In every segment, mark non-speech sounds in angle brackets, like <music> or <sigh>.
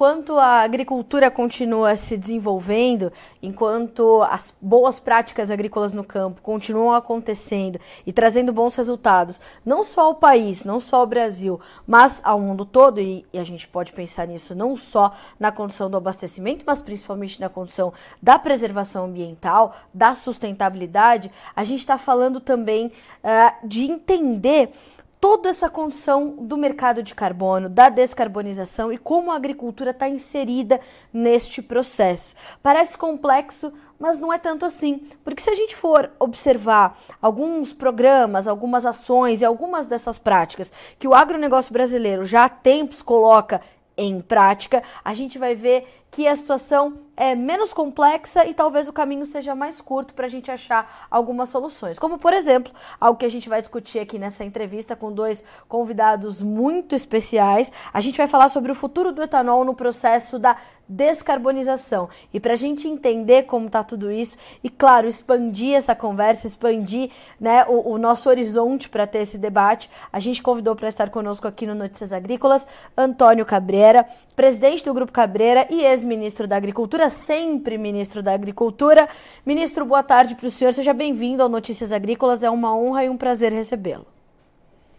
Enquanto a agricultura continua se desenvolvendo, enquanto as boas práticas agrícolas no campo continuam acontecendo e trazendo bons resultados, não só ao país, não só ao Brasil, mas ao mundo todo, e, e a gente pode pensar nisso não só na condição do abastecimento, mas principalmente na condição da preservação ambiental, da sustentabilidade, a gente está falando também uh, de entender toda essa condição do mercado de carbono, da descarbonização e como a agricultura está inserida neste processo. Parece complexo, mas não é tanto assim, porque se a gente for observar alguns programas, algumas ações e algumas dessas práticas que o agronegócio brasileiro já há tempos coloca em prática, a gente vai ver que a situação é menos complexa e talvez o caminho seja mais curto para a gente achar algumas soluções. Como, por exemplo, algo que a gente vai discutir aqui nessa entrevista com dois convidados muito especiais. A gente vai falar sobre o futuro do etanol no processo da descarbonização. E para a gente entender como está tudo isso e, claro, expandir essa conversa, expandir né, o, o nosso horizonte para ter esse debate, a gente convidou para estar conosco aqui no Notícias Agrícolas Antônio Cabreira, presidente do Grupo Cabreira e ex-ministro da Agricultura sempre ministro da Agricultura. Ministro, boa tarde para o senhor. Seja bem-vindo ao Notícias Agrícolas. É uma honra e um prazer recebê-lo.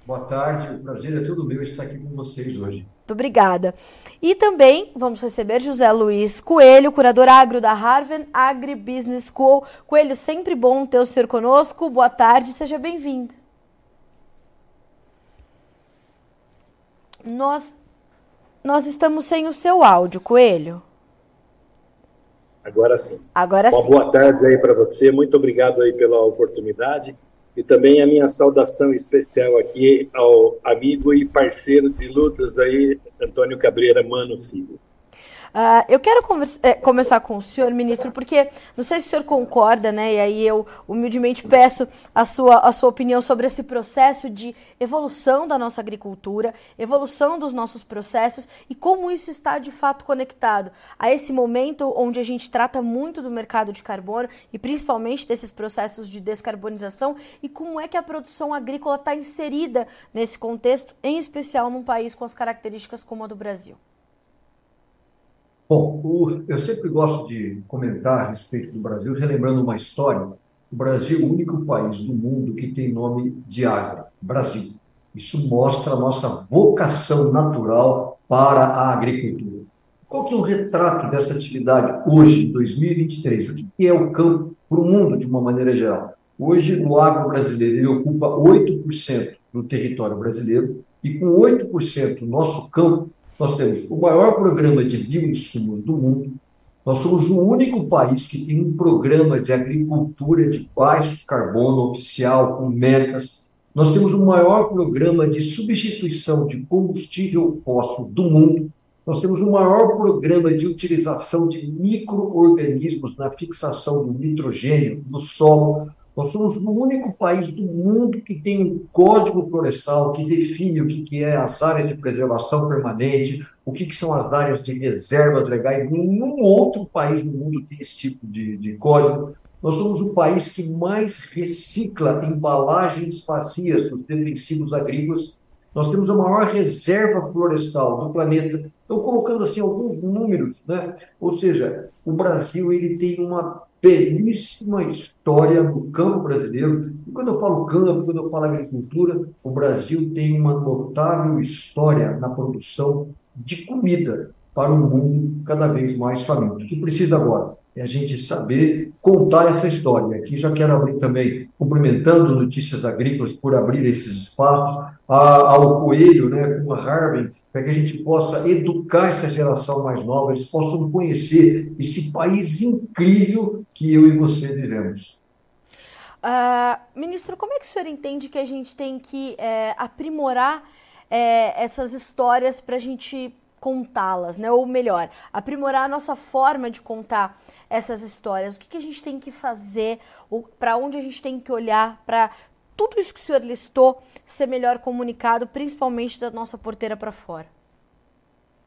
Boa tarde, o prazer é todo meu estar aqui com vocês hoje. Muito obrigada. E também vamos receber José Luiz Coelho, curador agro da Harvard Agribusiness School. Coelho, sempre bom ter o senhor conosco. Boa tarde, seja bem-vindo. Nós, nós estamos sem o seu áudio, Coelho. Agora sim. Agora Uma sim. boa tarde aí para você. Muito obrigado aí pela oportunidade. E também a minha saudação especial aqui ao amigo e parceiro de lutas aí, Antônio Cabreira Mano Filho. Uh, eu quero é, começar com o senhor, ministro, porque não sei se o senhor concorda, né? E aí eu humildemente peço a sua, a sua opinião sobre esse processo de evolução da nossa agricultura, evolução dos nossos processos e como isso está de fato conectado a esse momento onde a gente trata muito do mercado de carbono e principalmente desses processos de descarbonização e como é que a produção agrícola está inserida nesse contexto, em especial num país com as características como a do Brasil. Bom, o, eu sempre gosto de comentar a respeito do Brasil, relembrando uma história. O Brasil é o único país do mundo que tem nome de água, Brasil. Isso mostra a nossa vocação natural para a agricultura. Qual que é o retrato dessa atividade hoje, em 2023? O que é o campo para o mundo, de uma maneira geral? Hoje, o agro brasileiro ocupa 8% do território brasileiro e com 8% nosso campo nós temos o maior programa de bioinsumos do mundo. Nós somos o único país que tem um programa de agricultura de baixo carbono oficial, com metas. Nós temos o maior programa de substituição de combustível fóssil do mundo. Nós temos o maior programa de utilização de micro-organismos na fixação do nitrogênio no solo. Nós somos o único país do mundo que tem um código florestal que define o que é as áreas de preservação permanente, o que são as áreas de reservas legais. Nenhum outro país do mundo tem esse tipo de, de código. Nós somos o país que mais recicla embalagens vazias dos defensivos agrícolas. Nós temos a maior reserva florestal do planeta. Então, colocando assim alguns números, né? Ou seja, o Brasil ele tem uma belíssima história no campo brasileiro. E quando eu falo campo, quando eu falo agricultura, o Brasil tem uma notável história na produção de comida para um mundo cada vez mais faminto. O que precisa agora é a gente saber contar essa história. Aqui já quero abrir também, cumprimentando Notícias Agrícolas por abrir esses espaços, ao Coelho, né, com a Harvey, para que a gente possa educar essa geração mais nova, eles possam conhecer esse país incrível que eu e você vivemos. Uh, ministro, como é que o senhor entende que a gente tem que é, aprimorar é, essas histórias para a gente contá-las, né? Ou melhor, aprimorar a nossa forma de contar essas histórias. O que, que a gente tem que fazer? Para onde a gente tem que olhar para tudo isso que o senhor listou ser melhor comunicado, principalmente da nossa porteira para fora?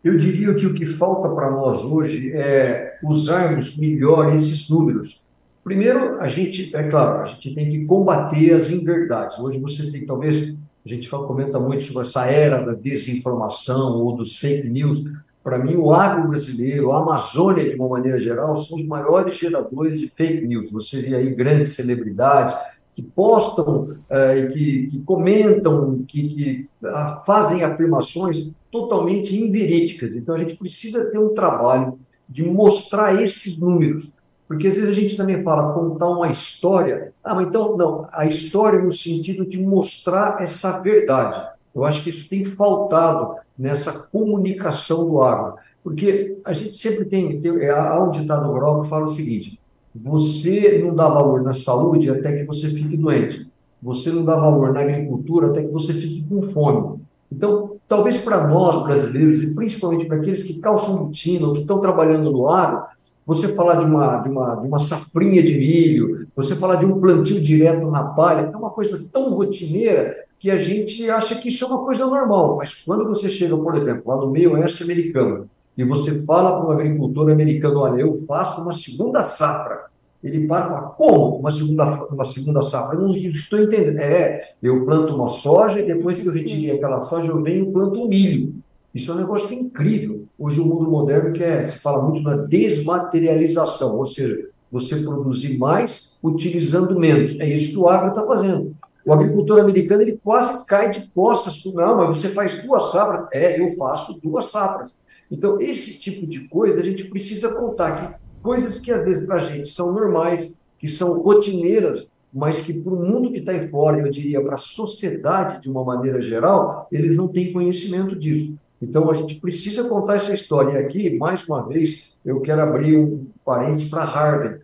Eu diria que o que falta para nós hoje é usarmos melhor esses números. Primeiro, a gente, é claro, a gente tem que combater as inverdades. Hoje você tem, talvez, a gente fala, comenta muito sobre essa era da desinformação ou dos fake news. para mim, o agro brasileiro, a Amazônia, de uma maneira geral, são os maiores geradores de fake news. Você vê aí grandes celebridades que postam, eh, que, que, comentam, que, que ah, fazem afirmações totalmente inverídicas. Então, a gente precisa ter um trabalho de mostrar esses números. Porque às vezes a gente também fala contar uma história. Ah, mas então, não, a história no sentido de mostrar essa verdade. Eu acho que isso tem faltado nessa comunicação do agro. Porque a gente sempre tem, tem é, há um ditado rural que fala o seguinte: você não dá valor na saúde até que você fique doente. Você não dá valor na agricultura até que você fique com fome. Então, talvez para nós brasileiros, e principalmente para aqueles que calçam rotina ou que estão trabalhando no agro, você falar de uma, de, uma, de uma safrinha de milho, você falar de um plantio direto na palha, é uma coisa tão rotineira que a gente acha que isso é uma coisa normal. Mas quando você chega, por exemplo, lá no meio oeste americano, e você fala para um agricultor americano, olha, eu faço uma segunda safra, ele para e fala, como uma segunda, uma segunda safra? Eu não estou entendendo. É, eu planto uma soja e depois que eu retirei aquela soja, eu venho e planto um milho. Isso é um negócio incrível. Hoje o mundo moderno quer, se fala muito na desmaterialização, ou seja, você produzir mais utilizando menos. É isso que o agro está fazendo. O agricultor americano ele quase cai de costas. Não, mas você faz duas safras. É, eu faço duas safras. Então, esse tipo de coisa a gente precisa contar que coisas que às vezes para a gente são normais, que são rotineiras, mas que para o mundo que está aí fora, eu diria para a sociedade de uma maneira geral, eles não têm conhecimento disso. Então, a gente precisa contar essa história. E aqui, mais uma vez, eu quero abrir um parênteses para Harvard,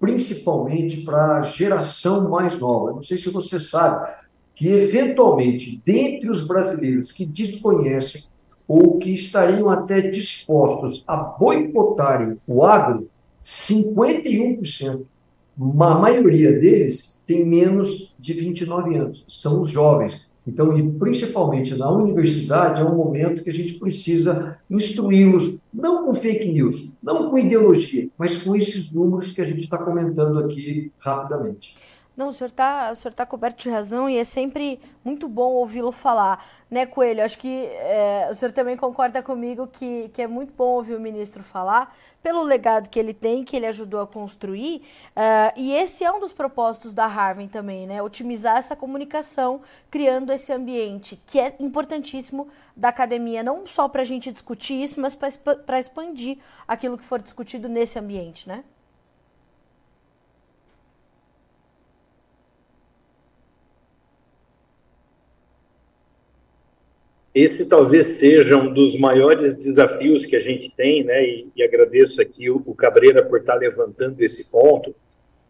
principalmente para a geração mais nova. Não sei se você sabe que, eventualmente, dentre os brasileiros que desconhecem ou que estariam até dispostos a boicotarem o agro, 51%, a maioria deles tem menos de 29 anos, são os jovens. Então, e principalmente na universidade, é um momento que a gente precisa instruí-los, não com fake news, não com ideologia, mas com esses números que a gente está comentando aqui rapidamente. Não, o senhor está tá coberto de razão e é sempre muito bom ouvi-lo falar, né, Coelho? Acho que é, o senhor também concorda comigo que, que é muito bom ouvir o ministro falar, pelo legado que ele tem, que ele ajudou a construir, uh, e esse é um dos propósitos da Harvard também, né? Otimizar essa comunicação, criando esse ambiente que é importantíssimo da academia, não só para a gente discutir isso, mas para expandir aquilo que for discutido nesse ambiente, né? Esse talvez seja um dos maiores desafios que a gente tem, né? E, e agradeço aqui o, o Cabreira por estar levantando esse ponto,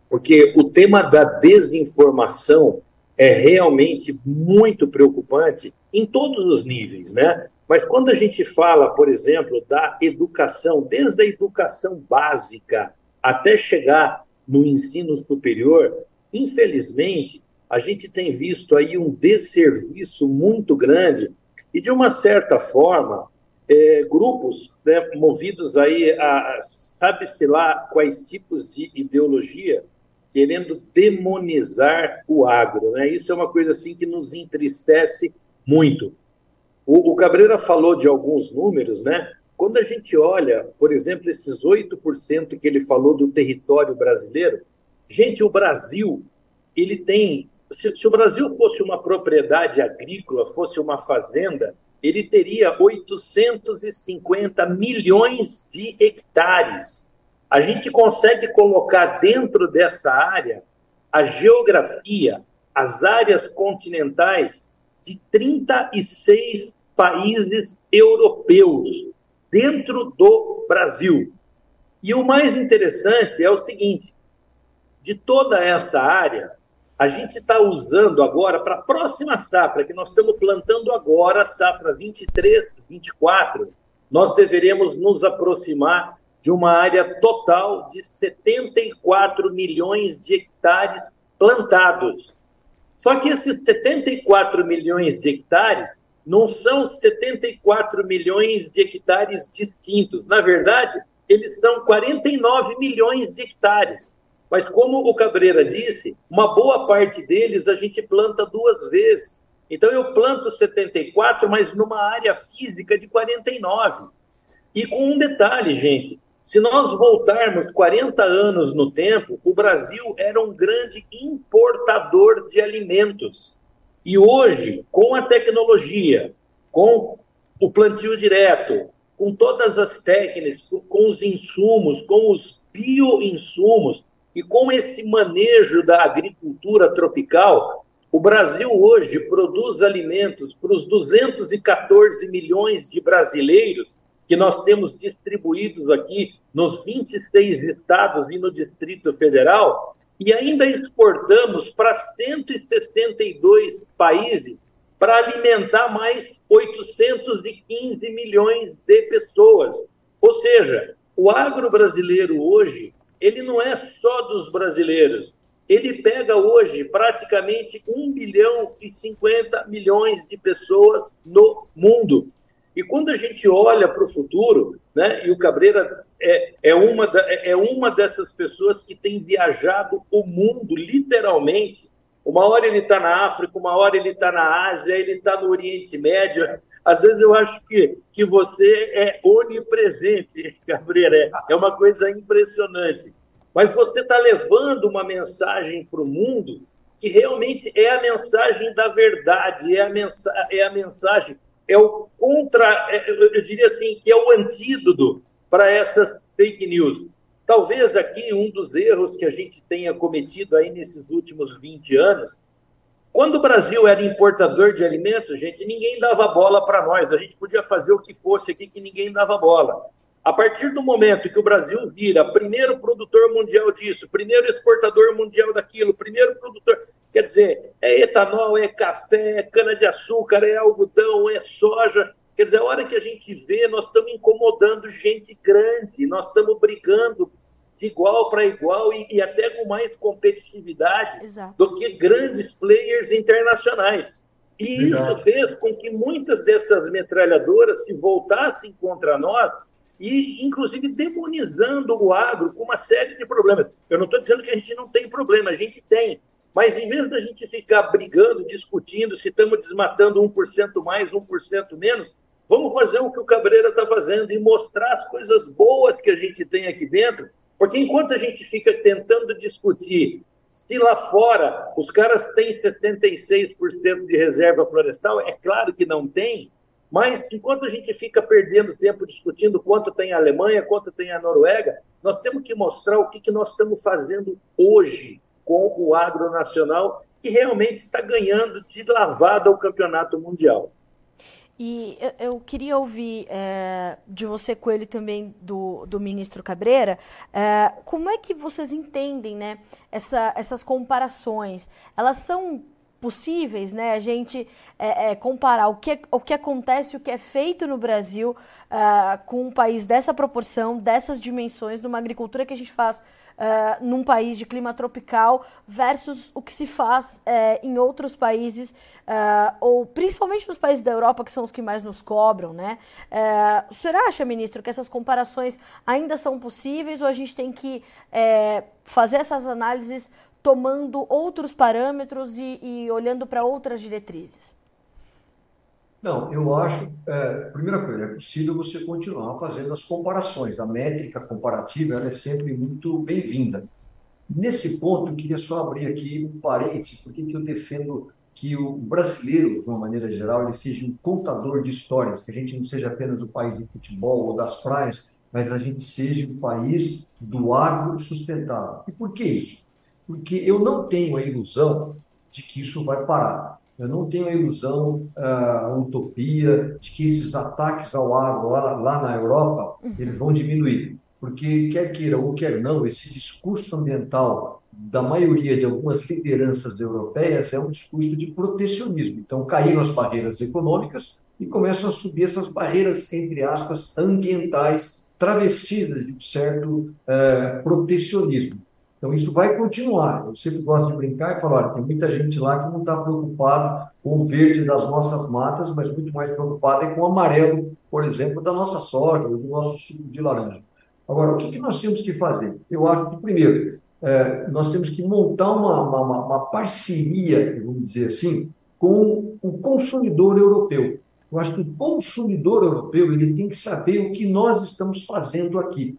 porque o tema da desinformação é realmente muito preocupante em todos os níveis, né? Mas quando a gente fala, por exemplo, da educação, desde a educação básica até chegar no ensino superior, infelizmente, a gente tem visto aí um desserviço muito grande e, de uma certa forma, é, grupos né, movidos aí a sabe-se lá quais tipos de ideologia, querendo demonizar o agro. Né? Isso é uma coisa assim que nos entristece muito. O, o Cabreira falou de alguns números, né? Quando a gente olha, por exemplo, esses 8% que ele falou do território brasileiro, gente, o Brasil, ele tem se, se o Brasil fosse uma propriedade agrícola, fosse uma fazenda, ele teria 850 milhões de hectares. A gente consegue colocar dentro dessa área a geografia, as áreas continentais de 36 países europeus dentro do Brasil. E o mais interessante é o seguinte: de toda essa área, a gente está usando agora para a próxima safra, que nós estamos plantando agora, safra 23, 24, nós deveremos nos aproximar de uma área total de 74 milhões de hectares plantados. Só que esses 74 milhões de hectares não são 74 milhões de hectares distintos. Na verdade, eles são 49 milhões de hectares. Mas como o Cabreira disse, uma boa parte deles a gente planta duas vezes. Então eu planto 74, mas numa área física de 49. E com um detalhe, gente, se nós voltarmos 40 anos no tempo, o Brasil era um grande importador de alimentos. E hoje, com a tecnologia, com o plantio direto, com todas as técnicas, com os insumos, com os bioinsumos e com esse manejo da agricultura tropical, o Brasil hoje produz alimentos para os 214 milhões de brasileiros que nós temos distribuídos aqui nos 26 estados e no Distrito Federal, e ainda exportamos para 162 países para alimentar mais 815 milhões de pessoas. Ou seja, o agro brasileiro hoje, ele não é só dos brasileiros. Ele pega hoje praticamente 1 bilhão e 50 milhões de pessoas no mundo. E quando a gente olha para o futuro, né, e o Cabreira é, é, uma da, é uma dessas pessoas que tem viajado o mundo, literalmente. Uma hora ele está na África, uma hora ele está na Ásia, ele está no Oriente Médio. Às vezes eu acho que, que você é onipresente, <laughs> Cabreira. É, é uma coisa impressionante. Mas você está levando uma mensagem para o mundo que realmente é a mensagem da verdade, é a, mensa é a mensagem é o contra, é, eu diria assim, que é o antídoto para essas fake news. Talvez aqui um dos erros que a gente tenha cometido aí nesses últimos 20 anos, quando o Brasil era importador de alimentos, gente, ninguém dava bola para nós, a gente podia fazer o que fosse aqui que ninguém dava bola. A partir do momento que o Brasil vira primeiro produtor mundial disso, primeiro exportador mundial daquilo, primeiro produtor, Quer dizer, é etanol, é café, é cana-de-açúcar, é algodão, é soja. Quer dizer, a hora que a gente vê, nós estamos incomodando gente grande, nós estamos brigando de igual para igual e, e, até com mais competitividade Exato. do que grandes players internacionais. E isso fez com que muitas dessas metralhadoras se voltassem contra nós e, inclusive, demonizando o agro com uma série de problemas. Eu não estou dizendo que a gente não tem problema, a gente tem. Mas em vez da gente ficar brigando, discutindo se estamos desmatando 1% mais, 1% menos, vamos fazer o que o Cabreira está fazendo e mostrar as coisas boas que a gente tem aqui dentro. Porque enquanto a gente fica tentando discutir se lá fora os caras têm 66% de reserva florestal, é claro que não tem, mas enquanto a gente fica perdendo tempo discutindo quanto tem a Alemanha, quanto tem a Noruega, nós temos que mostrar o que, que nós estamos fazendo hoje com o agro nacional, que realmente está ganhando de lavada o campeonato mundial. E eu queria ouvir é, de você, Coelho, também do, do ministro Cabreira, é, como é que vocês entendem né, essa, essas comparações? Elas são possíveis, né? A gente é, é, comparar o que, o que acontece, o que é feito no Brasil uh, com um país dessa proporção, dessas dimensões, numa agricultura que a gente faz uh, num país de clima tropical versus o que se faz uh, em outros países, uh, ou principalmente nos países da Europa, que são os que mais nos cobram, né? o senhor acha, ministro, que essas comparações ainda são possíveis ou a gente tem que fazer essas análises tomando outros parâmetros e, e olhando para outras diretrizes? Não, eu acho, é, primeira coisa, é possível você continuar fazendo as comparações. A métrica comparativa é sempre muito bem-vinda. Nesse ponto, eu queria só abrir aqui um parênteses, porque que eu defendo que o brasileiro, de uma maneira geral, ele seja um contador de histórias, que a gente não seja apenas o país do futebol ou das praias, mas a gente seja o país do agro sustentável. E por que isso? Porque eu não tenho a ilusão de que isso vai parar. Eu não tenho a ilusão, a utopia de que esses ataques ao agro lá, lá na Europa, uhum. eles vão diminuir. Porque, quer queira ou quer não, esse discurso ambiental da maioria de algumas lideranças europeias é um discurso de protecionismo. Então, caíram as barreiras econômicas e começam a subir essas barreiras, entre aspas, ambientais, travestidas de um certo uh, protecionismo. Então, isso vai continuar. Eu sempre gosto de brincar e falar: olha, tem muita gente lá que não está preocupado com o verde das nossas matas, mas muito mais preocupado é com o amarelo, por exemplo, da nossa soja, do nosso suco de laranja. Agora, o que, que nós temos que fazer? Eu acho que, primeiro, é, nós temos que montar uma, uma, uma parceria, vamos dizer assim, com o consumidor europeu. Eu acho que o consumidor europeu ele tem que saber o que nós estamos fazendo aqui.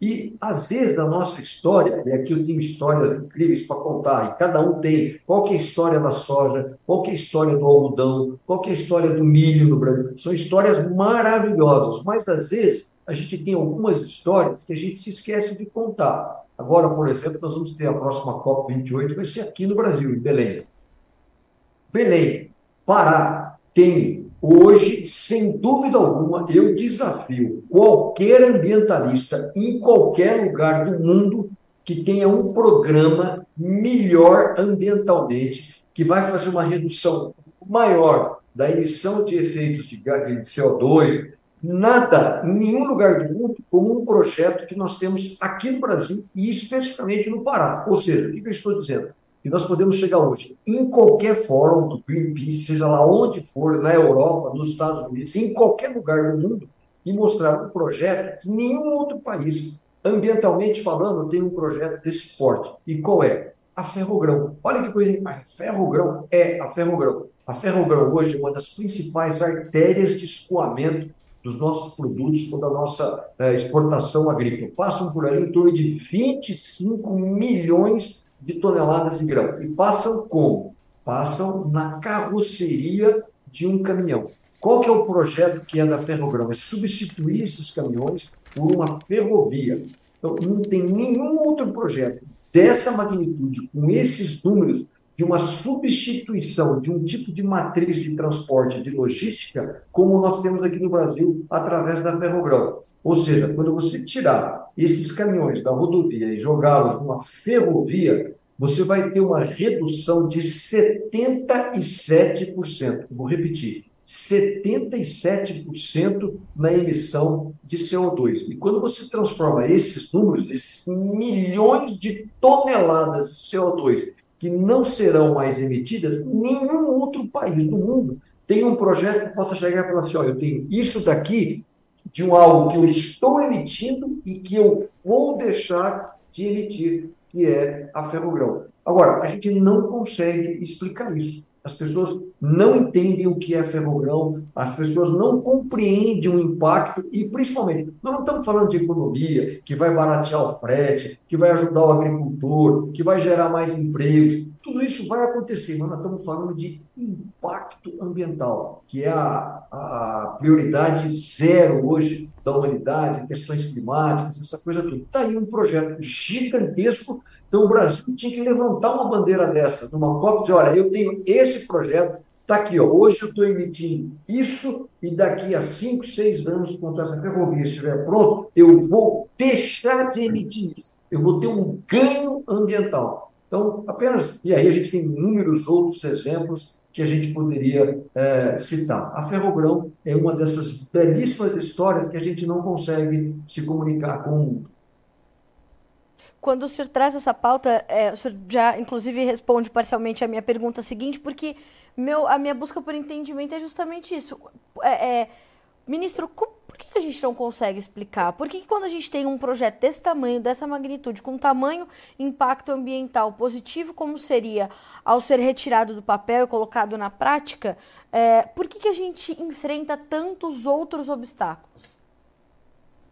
E, às vezes, na nossa história, e aqui eu tenho histórias incríveis para contar, e cada um tem qual é a história da soja, qual é a história do algodão, qual é a história do milho no Brasil. São histórias maravilhosas, mas, às vezes, a gente tem algumas histórias que a gente se esquece de contar. Agora, por exemplo, nós vamos ter a próxima COP28, vai ser aqui no Brasil, em Belém. Belém, Pará, tem hoje, sem dúvida alguma, eu desafio qualquer ambientalista em qualquer lugar do mundo que tenha um programa melhor ambientalmente, que vai fazer uma redução maior da emissão de efeitos de CO2, nada, em nenhum lugar do mundo, como um projeto que nós temos aqui no Brasil e especificamente no Pará. Ou seja, o que eu estou dizendo? Que nós podemos chegar hoje em qualquer fórum do Greenpeace, seja lá onde for, na Europa, nos Estados Unidos, em qualquer lugar do mundo, e mostrar um projeto que nenhum outro país, ambientalmente falando, tem um projeto desse porte. E qual é? A Ferrogrão. Olha que coisa, a Ferrogrão é a Ferrogrão. A Ferrogrão hoje é uma das principais artérias de escoamento dos nossos produtos ou da nossa é, exportação agrícola. Passam por ali em torno de 25 milhões de toneladas de grão. E passam como? Passam na carroceria de um caminhão. Qual que é o projeto que é da Ferrogrão? É substituir esses caminhões por uma ferrovia. Então, não tem nenhum outro projeto dessa magnitude, com esses números, de uma substituição de um tipo de matriz de transporte, de logística, como nós temos aqui no Brasil, através da Ferrogrão. Ou seja, quando você tirar esses caminhões da rodovia e jogá-los numa ferrovia, você vai ter uma redução de 77%. Vou repetir. 77% na emissão de CO2. E quando você transforma esses números, esses milhões de toneladas de CO2 que não serão mais emitidas, nenhum outro país do mundo tem um projeto que possa chegar e falar assim: olha, eu tenho isso daqui de um algo que eu estou emitindo e que eu vou deixar de emitir, que é a ferrogrão. Agora, a gente não consegue explicar isso. As pessoas não entendem o que é ferrogrão, as pessoas não compreendem o impacto e, principalmente, nós não estamos falando de economia que vai baratear o frete, que vai ajudar o agricultor, que vai gerar mais empregos. Tudo isso vai acontecer, mas nós estamos falando de impacto ambiental, que é a, a prioridade zero hoje da humanidade, questões climáticas, essa coisa toda. Está aí um projeto gigantesco então, o Brasil tinha que levantar uma bandeira dessa, numa COP, e dizer: olha, eu tenho esse projeto, está aqui, ó, hoje eu estou emitindo isso, e daqui a 5, 6 anos, quando essa ferrovia estiver pronta, eu vou deixar de emitir isso. Eu vou ter um ganho ambiental. Então, apenas. E aí a gente tem inúmeros outros exemplos que a gente poderia é, citar. A Ferrogrão é uma dessas belíssimas histórias que a gente não consegue se comunicar com o mundo quando o senhor traz essa pauta, é, o senhor já, inclusive, responde parcialmente a minha pergunta seguinte, porque meu, a minha busca por entendimento é justamente isso. É, é, ministro, como, por que, a gente não consegue explicar? Por que, que, quando a gente tem um projeto desse tamanho, dessa magnitude, com tamanho impacto ambiental positivo, como seria ao ser retirado do papel e colocado na prática, é, por que, que a gente enfrenta tantos outros obstáculos?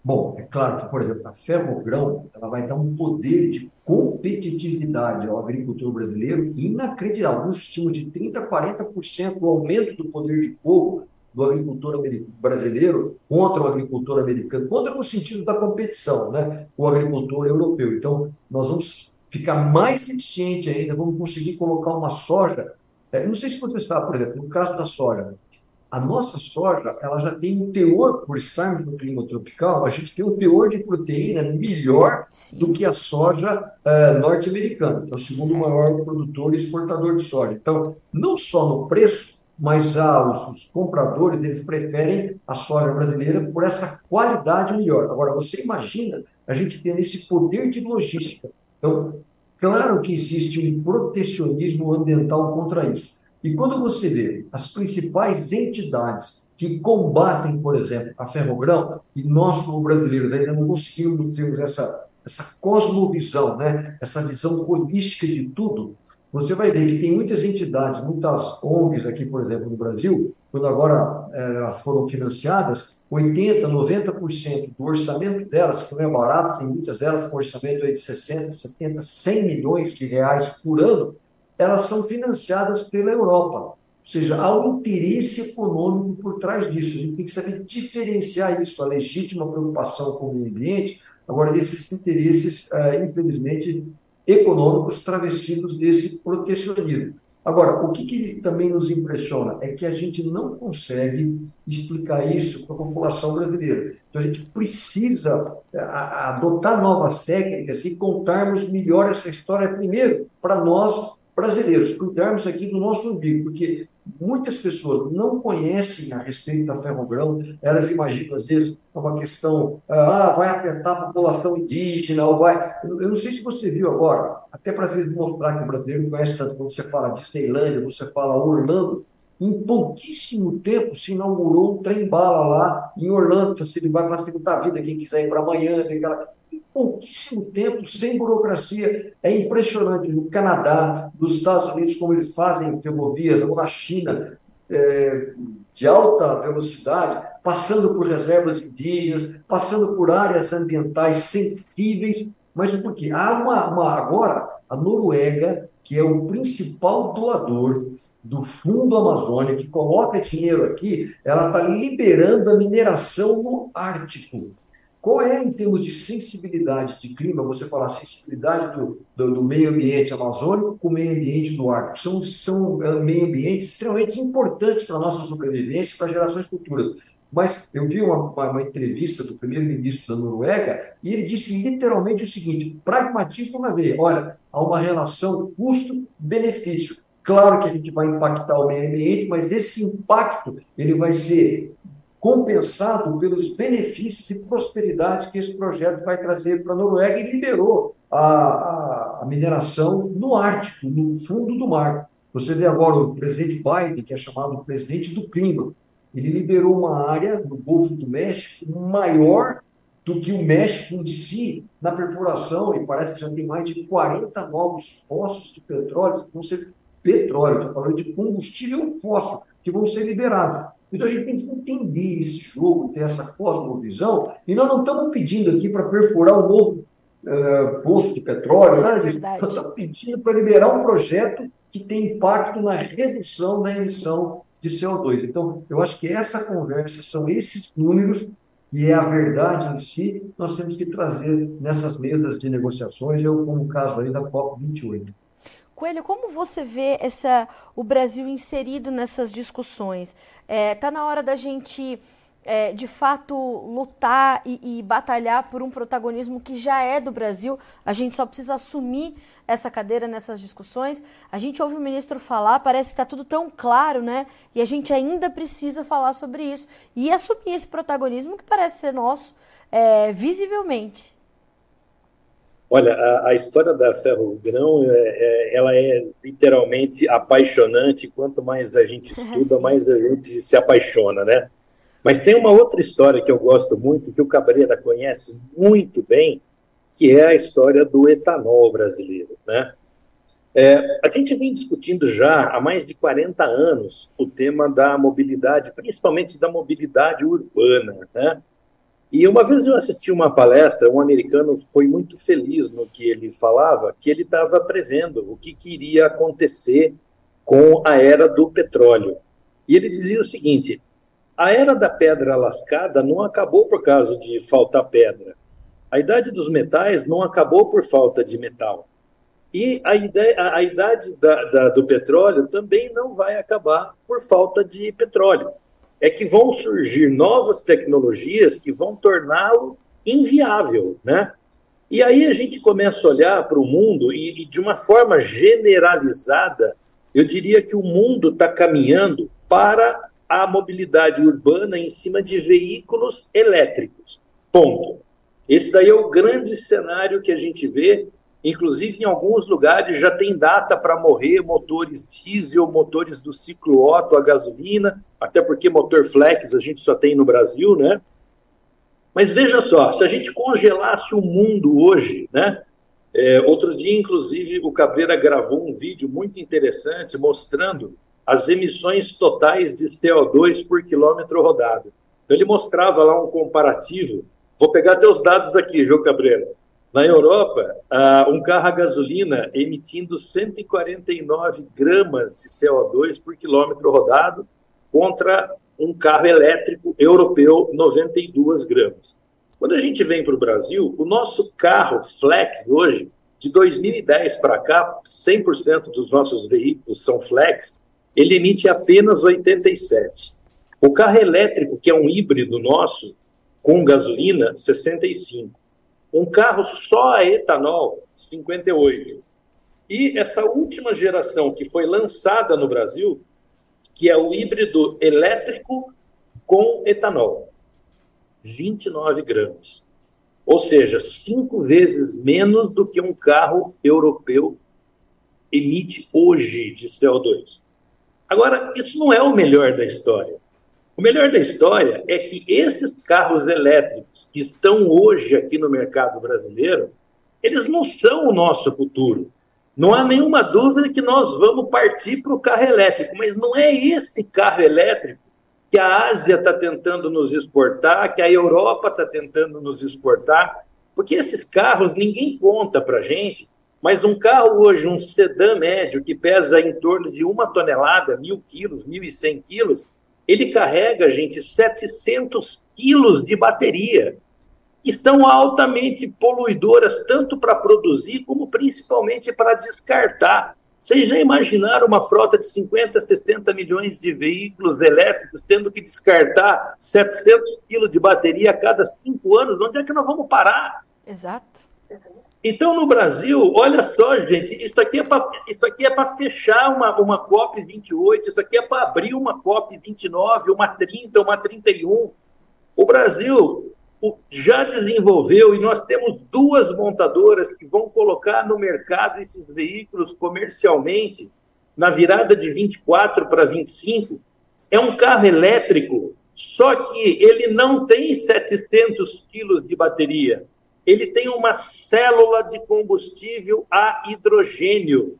Bom, é claro que, por exemplo, a Ferrogrão ela vai dar um poder de competitividade ao agricultor brasileiro inacreditável. Alguns estimam de 30% a 40% o aumento do poder de fogo do agricultor brasileiro contra o agricultor americano, contra no sentido da competição, né? o agricultor europeu. Então, nós vamos ficar mais eficiente ainda, vamos conseguir colocar uma soja. É, não sei se você sabe, por exemplo, no caso da soja, a nossa soja ela já tem um teor, por estarmos no clima tropical, a gente tem um teor de proteína melhor Sim. do que a soja uh, norte-americana, que é o segundo maior produtor e exportador de soja. Então, não só no preço, mas já os, os, compradores eles preferem a soja brasileira por essa qualidade melhor. Agora, você imagina a gente tendo esse poder de logística. Então, claro que existe um protecionismo ambiental contra isso. E quando você vê as principais entidades que combatem, por exemplo, a ferrogrão, e nós, como brasileiros, ainda não conseguimos ter essa, essa cosmovisão, né? essa visão holística de tudo, você vai ver que tem muitas entidades, muitas ONGs aqui, por exemplo, no Brasil, quando agora eh, elas foram financiadas, 80%, 90% do orçamento delas, que não é barato, tem muitas delas com orçamento aí de 60, 70, 100 milhões de reais por ano, elas são financiadas pela Europa. Ou seja, há um interesse econômico por trás disso. A gente tem que saber diferenciar isso, a legítima preocupação com o meio ambiente, agora desses interesses, eh, infelizmente, econômicos travestidos desse protecionismo. Agora, o que, que, também nos impressiona é que a gente não consegue explicar isso para a população brasileira. Então, a gente precisa é, adotar novas técnicas e contarmos melhor essa história, primeiro, para nós brasileiros, cuidarmos aqui do nosso umbigo, porque muitas pessoas não conhecem a respeito da ferrogrão, elas imaginam, às vezes, uma questão, ah, vai afetar a população indígena, ou vai... Eu não sei se você viu agora, até para mostrar que o brasileiro conhece tanto, quando você fala Disneylândia, você fala Orlando, em pouquíssimo tempo se inaugurou um trem-bala lá em Orlando, então, ele vai facilitar a vida, quem quiser ir para amanhã, tem aquela pouquíssimo tempo, sem burocracia. É impressionante. No Canadá, nos Estados Unidos, como eles fazem ferrovias, ou na China, é, de alta velocidade, passando por reservas indígenas, passando por áreas ambientais sensíveis. Mas por quê? Há uma, uma, agora, a Noruega, que é o principal doador do Fundo Amazônia, que coloca dinheiro aqui, ela está liberando a mineração no Ártico. Qual é, em termos de sensibilidade de clima, você falar sensibilidade do, do, do, meio ambiente amazônico com o meio ambiente do Ártico? São, são uh, meio ambientes extremamente importantes para a nossa sobrevivência e para gerações futuras. Mas eu vi uma, uma, uma entrevista do primeiro-ministro da Noruega e ele disse literalmente o seguinte: pragmatismo na veia. Olha, há uma relação custo-benefício. Claro que a gente vai impactar o meio ambiente, mas esse impacto ele vai ser compensado pelos benefícios e prosperidade que esse projeto vai trazer para a Noruega e liberou a, a, mineração no Ártico, no fundo do mar. Você vê agora o presidente Biden, que é chamado presidente do clima, ele liberou uma área no Golfo do México maior do que o México em si na perfuração, e parece que já tem mais de 40 novos poços de petróleo, que vão ser petróleo, estou falando de combustível fóssil, que vão ser liberados. Então a gente tem que entender esse jogo, ter essa cosmovisão, e nós não estamos pedindo aqui para perfurar um novo uh, poço de petróleo, nada disso. Nós estamos pedindo para liberar um projeto que tem impacto na redução da emissão de CO2. Então, eu acho que essa conversa são esses números e é a verdade em si, nós temos que trazer nessas mesas de negociações, eu, como o caso aí da COP28. Coelho, como você vê essa, o Brasil inserido nessas discussões? Está é, tá na hora da gente, é, de fato, lutar e, e, batalhar por um protagonismo que já é do Brasil. A gente só precisa assumir essa cadeira nessas discussões. A gente ouve o ministro falar, parece que está tudo tão claro, né? E a gente ainda precisa falar sobre isso e assumir esse protagonismo que parece ser nosso é, visivelmente. Olha, a, a, história da Ferro Grão, é, é, ela é literalmente apaixonante. Quanto mais a gente <laughs> estuda, mais a gente se apaixona, né? Mas tem uma outra história que eu gosto muito, que o Cabreira conhece muito bem, que é a história do etanol brasileiro, né? É, a gente vem discutindo já há mais de 40 anos o tema da mobilidade, principalmente da mobilidade urbana, né? E uma vez eu assisti uma palestra, um americano foi muito feliz no que ele falava, que ele estava prevendo o que, iria acontecer com a era do petróleo. E ele dizia o seguinte: a era da pedra lascada não acabou por causa de faltar pedra. A idade dos metais não acabou por falta de metal. E a, ideia, a, a idade da, da, do petróleo também não vai acabar por falta de petróleo é que vão surgir novas tecnologias que vão torná-lo inviável, né? E aí a gente começa a olhar para o mundo e, e, de uma forma generalizada, eu diria que o mundo está caminhando para a mobilidade urbana em cima de veículos elétricos. Ponto. Esse daí é o grande cenário que a gente vê Inclusive, em alguns lugares já tem data para morrer motores diesel, motores do ciclo Otto a gasolina, até porque motor flex a gente só tem no Brasil, né? Mas veja só, se a gente congelasse o mundo hoje, né? É, outro dia, inclusive, o Cabreira gravou um vídeo muito interessante mostrando as emissões totais de CO2 por quilômetro rodado. Então, ele mostrava lá um comparativo. Vou pegar teus dados aqui, viu, Cabreira? Na Europa, um carro a gasolina emitindo 149 gramas de CO2 por quilômetro rodado contra um carro elétrico europeu 92 gramas. Quando a gente vem para o Brasil, o nosso carro flex hoje, de 2010 para cá, 100% dos nossos veículos são flex, ele emite apenas 87. O carro elétrico, que é um híbrido nosso, com gasolina, 65. Um carro só a etanol, 58. E essa última geração que foi lançada no Brasil, que é o híbrido elétrico com etanol, 29 gramas. Ou seja, cinco vezes menos do que um carro europeu emite hoje de CO2. Agora, isso não é o melhor da história. O melhor da história é que esses carros elétricos que estão hoje aqui no mercado brasileiro, eles não são o nosso futuro. Não há nenhuma dúvida que nós vamos partir para o carro elétrico, mas não é esse carro elétrico que a Ásia está tentando nos exportar, que a Europa está tentando nos exportar, porque esses carros ninguém conta para gente, mas um carro hoje, um sedã médio, que pesa em torno de uma tonelada, mil quilos, mil e cem quilos, ele carrega, gente, 700 quilos de bateria que são altamente poluidoras, tanto para produzir como principalmente para descartar. Vocês já imaginaram uma frota de 50, 60 milhões de veículos elétricos tendo que descartar 700 quilos de bateria a cada cinco anos? Onde é que nós vamos parar? Exato. Então, no Brasil, olha só, gente, isso aqui é para é fechar uma, uma COP28, isso aqui é para abrir uma COP29, uma 30, uma 31. O Brasil já desenvolveu e nós temos duas montadoras que vão colocar no mercado esses veículos comercialmente na virada de 24 para 25. É um carro elétrico, só que ele não tem 700 quilos de bateria. Ele tem uma célula de combustível a hidrogênio.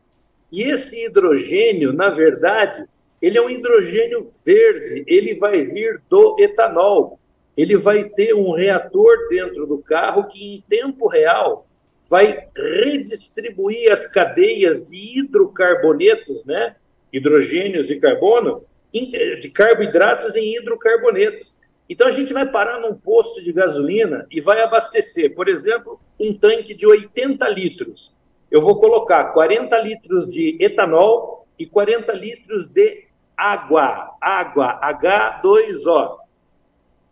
E esse hidrogênio, na verdade, ele é um hidrogênio verde, ele vai vir do etanol ele vai ter um reator dentro do carro que, em tempo real, vai redistribuir as cadeias de hidrocarbonetos, né? hidrogênios e carbono, eh, de carboidratos em hidrocarbonetos. Então a gente vai parar num posto de gasolina e vai abastecer, por exemplo, um tanque de 80 litros. Eu vou colocar 40 litros de etanol e 40 litros de água, água, H2O.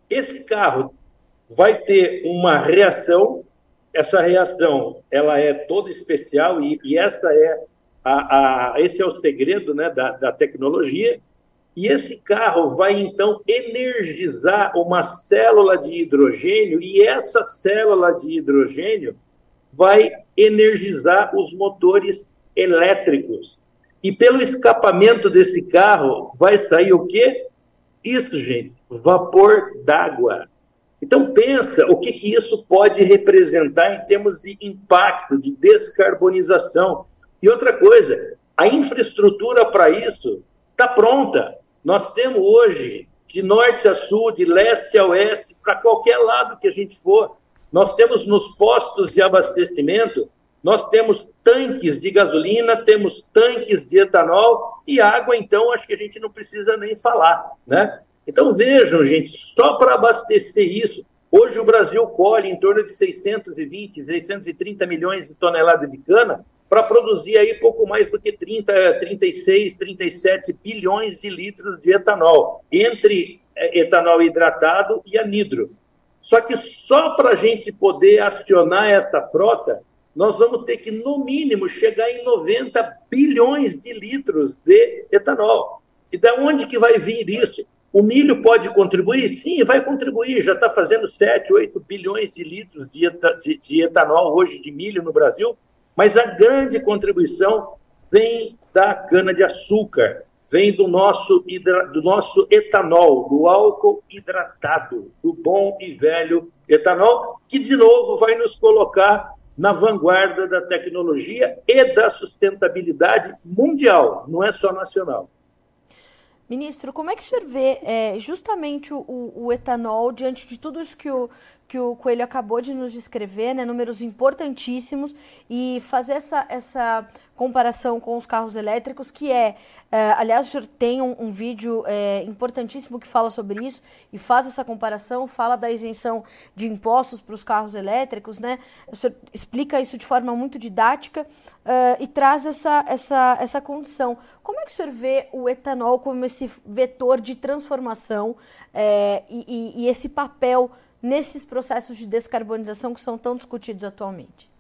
Esse carro vai ter uma reação, essa reação ela é toda especial e, e essa é a, a, esse é o segredo né, da, da tecnologia. E esse carro vai então energizar uma célula de hidrogênio, e essa célula de hidrogênio vai energizar os motores elétricos. E pelo escapamento desse carro vai sair o quê? Isso, gente, vapor d'água. Então pensa o que, que isso pode representar em termos de impacto, de descarbonização. E outra coisa, a infraestrutura para isso está pronta. Nós temos hoje, de norte a sul, de leste a oeste, para qualquer lado que a gente for, nós temos nos postos de abastecimento nós temos tanques de gasolina, temos tanques de etanol e água, então acho que a gente não precisa nem falar, né? Então vejam, gente, só para abastecer isso, hoje o Brasil colhe em torno de 620, 630 milhões de toneladas de cana para produzir aí pouco mais do que 30, 36, 37 bilhões de litros de etanol, entre é, etanol hidratado e anidro. Só que só para a gente poder acionar essa frota, nós vamos ter que, no mínimo, chegar em 90 bilhões de litros de etanol. E da onde que vai vir isso? O milho pode contribuir? Sim, vai contribuir. Já está fazendo 7, 8 bilhões de litros de, etanol hoje de milho no Brasil. Mas a grande contribuição vem da cana-de-açúcar, vem do nosso, do nosso etanol, do álcool hidratado, do bom e velho etanol, que de novo vai nos colocar na vanguarda da tecnologia e da sustentabilidade mundial, não é só nacional. Ministro, como é que o senhor vê é, justamente o, o, etanol diante de tudo isso que o, que o Coelho acabou de nos descrever, né, números importantíssimos, e fazer essa, essa comparação com os carros elétricos, que é, é aliás, o senhor tem um, um vídeo é, importantíssimo que fala sobre isso e faz essa comparação, fala da isenção de impostos para os carros elétricos, né? O senhor explica isso de forma muito didática uh, e traz essa, essa, essa condição. Como é que o senhor vê o etanol como esse vetor de transformação é, e, e, e esse papel nesses processos de descarbonização que são tão discutidos atualmente?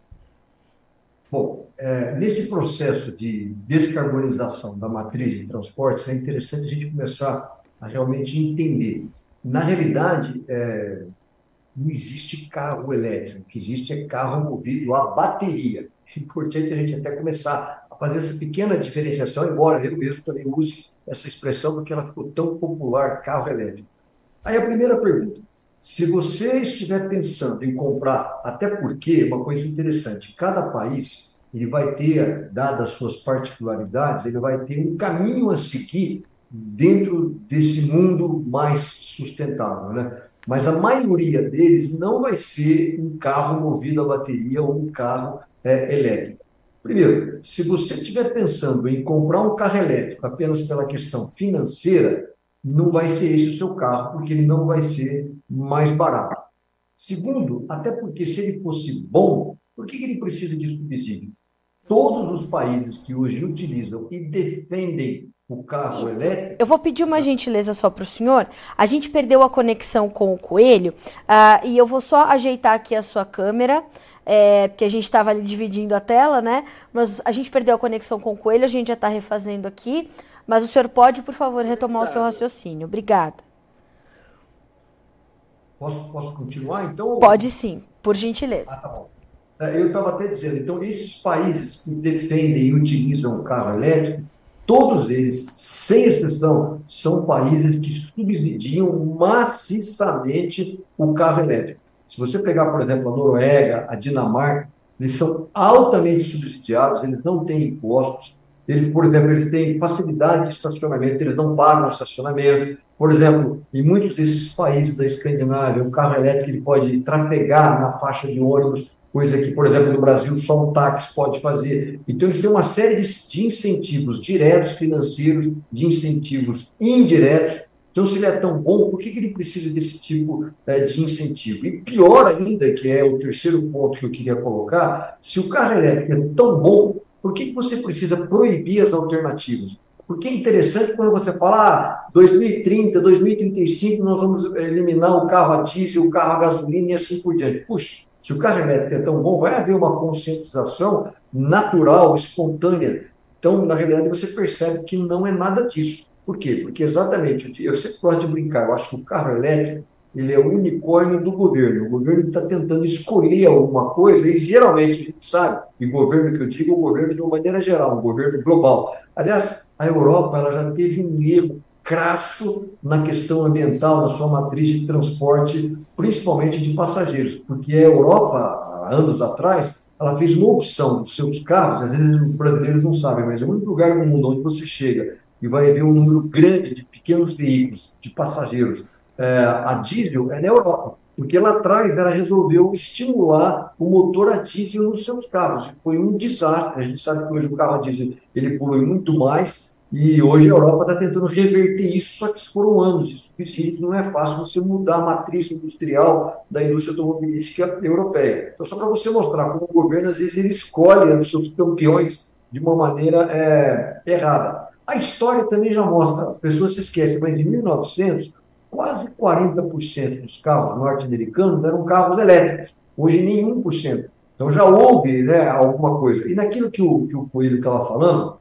Bom, é, nesse processo de descarbonização da matriz de transportes, é interessante a gente começar a realmente entender. Na realidade, é, não existe carro elétrico, o que existe é carro movido a bateria. É importante a gente até começar a fazer essa pequena diferenciação, embora eu mesmo também use essa expressão, porque ela ficou tão popular, carro elétrico. Aí a primeira pergunta, se você estiver pensando em comprar, até porque, uma coisa interessante, cada país ele vai ter, dadas as suas particularidades, ele vai ter um caminho a seguir dentro desse mundo mais sustentável, né? Mas a maioria deles não vai ser um carro movido a bateria ou um carro é, elétrico. Primeiro, se você estiver pensando em comprar um carro elétrico apenas pela questão financeira, não vai ser esse o seu carro, porque ele não vai ser mais barato. Segundo, até porque se ele fosse bom, por que ele precisa de subsídios? Todos os países que hoje utilizam e defendem o carro elétrico. Eu vou pedir uma gentileza só para o senhor. A gente perdeu a conexão com o coelho uh, e eu vou só ajeitar aqui a sua câmera. É, porque a gente estava ali dividindo a tela, né? Mas a gente perdeu a conexão com o coelho, a gente já está refazendo aqui. Mas o senhor pode, por favor, retomar o seu raciocínio. Obrigada. Posso, posso continuar, então? Pode sim, por gentileza. Ah, tá bom. É, eu estava até dizendo, então, esses países que defendem e utilizam o carro elétrico, todos eles, sem exceção, são países que subsidiam maciçamente o carro elétrico. Se você pegar, por exemplo, a Noruega, a Dinamarca, eles são altamente subsidiados, eles não têm impostos, eles, por exemplo, eles têm facilidade de estacionamento, eles não pagam estacionamento. Por exemplo, em muitos desses países da Escandinávia, o carro elétrico ele pode trafegar na faixa de ônibus, coisa que, por exemplo, no Brasil só um táxi pode fazer. Então, eles têm uma série de, de incentivos diretos financeiros, de incentivos indiretos. Então, se ele é tão bom, por que, que ele precisa desse tipo é, de incentivo? E pior ainda, que é o terceiro ponto que eu queria colocar, se o carro elétrico é tão bom, por que, que você precisa proibir as alternativas? Porque é interessante quando você fala, ah, 2030, 2035, nós vamos eliminar o carro a diesel, o carro a gasolina e assim por diante. Puxa, se o carro elétrico é tão bom, vai haver uma conscientização natural, espontânea. Então, na realidade, você percebe que não é nada disso. Por quê? Porque exatamente, eu sempre gosto de brincar, eu acho que o carro elétrico ele é o unicórnio do governo. O governo está tentando escolher alguma coisa e geralmente a gente sabe, e governo que eu digo é o governo de uma maneira geral, um governo global. Aliás, a Europa ela já teve um erro crasso na questão ambiental, na sua matriz de transporte, principalmente de passageiros, porque a Europa, há anos atrás, ela fez uma opção dos seus carros, às vezes os brasileiros não sabem, mas é o único lugar no mundo onde você chega e vai haver um número grande de pequenos veículos, de passageiros, é, a diesel é na Europa, porque lá atrás ela resolveu estimular o motor a diesel nos seus carros. Foi um desastre. A gente sabe que hoje o carro a diesel ele polui muito mais e hoje a Europa está tentando reverter isso, só que foram anos. Isso suficiente, não é fácil você mudar a matriz industrial da indústria automobilística europeia. Então, só para você mostrar como o governo, às vezes, ele escolhe os seus campeões de uma maneira é, errada. A história também já mostra, as pessoas se esquecem, mas em 1900 quase 40% dos carros norte-americanos eram carros elétricos, hoje nenhum por cento. Então já houve né, alguma coisa. E naquilo que o, que o Coelho estava falando,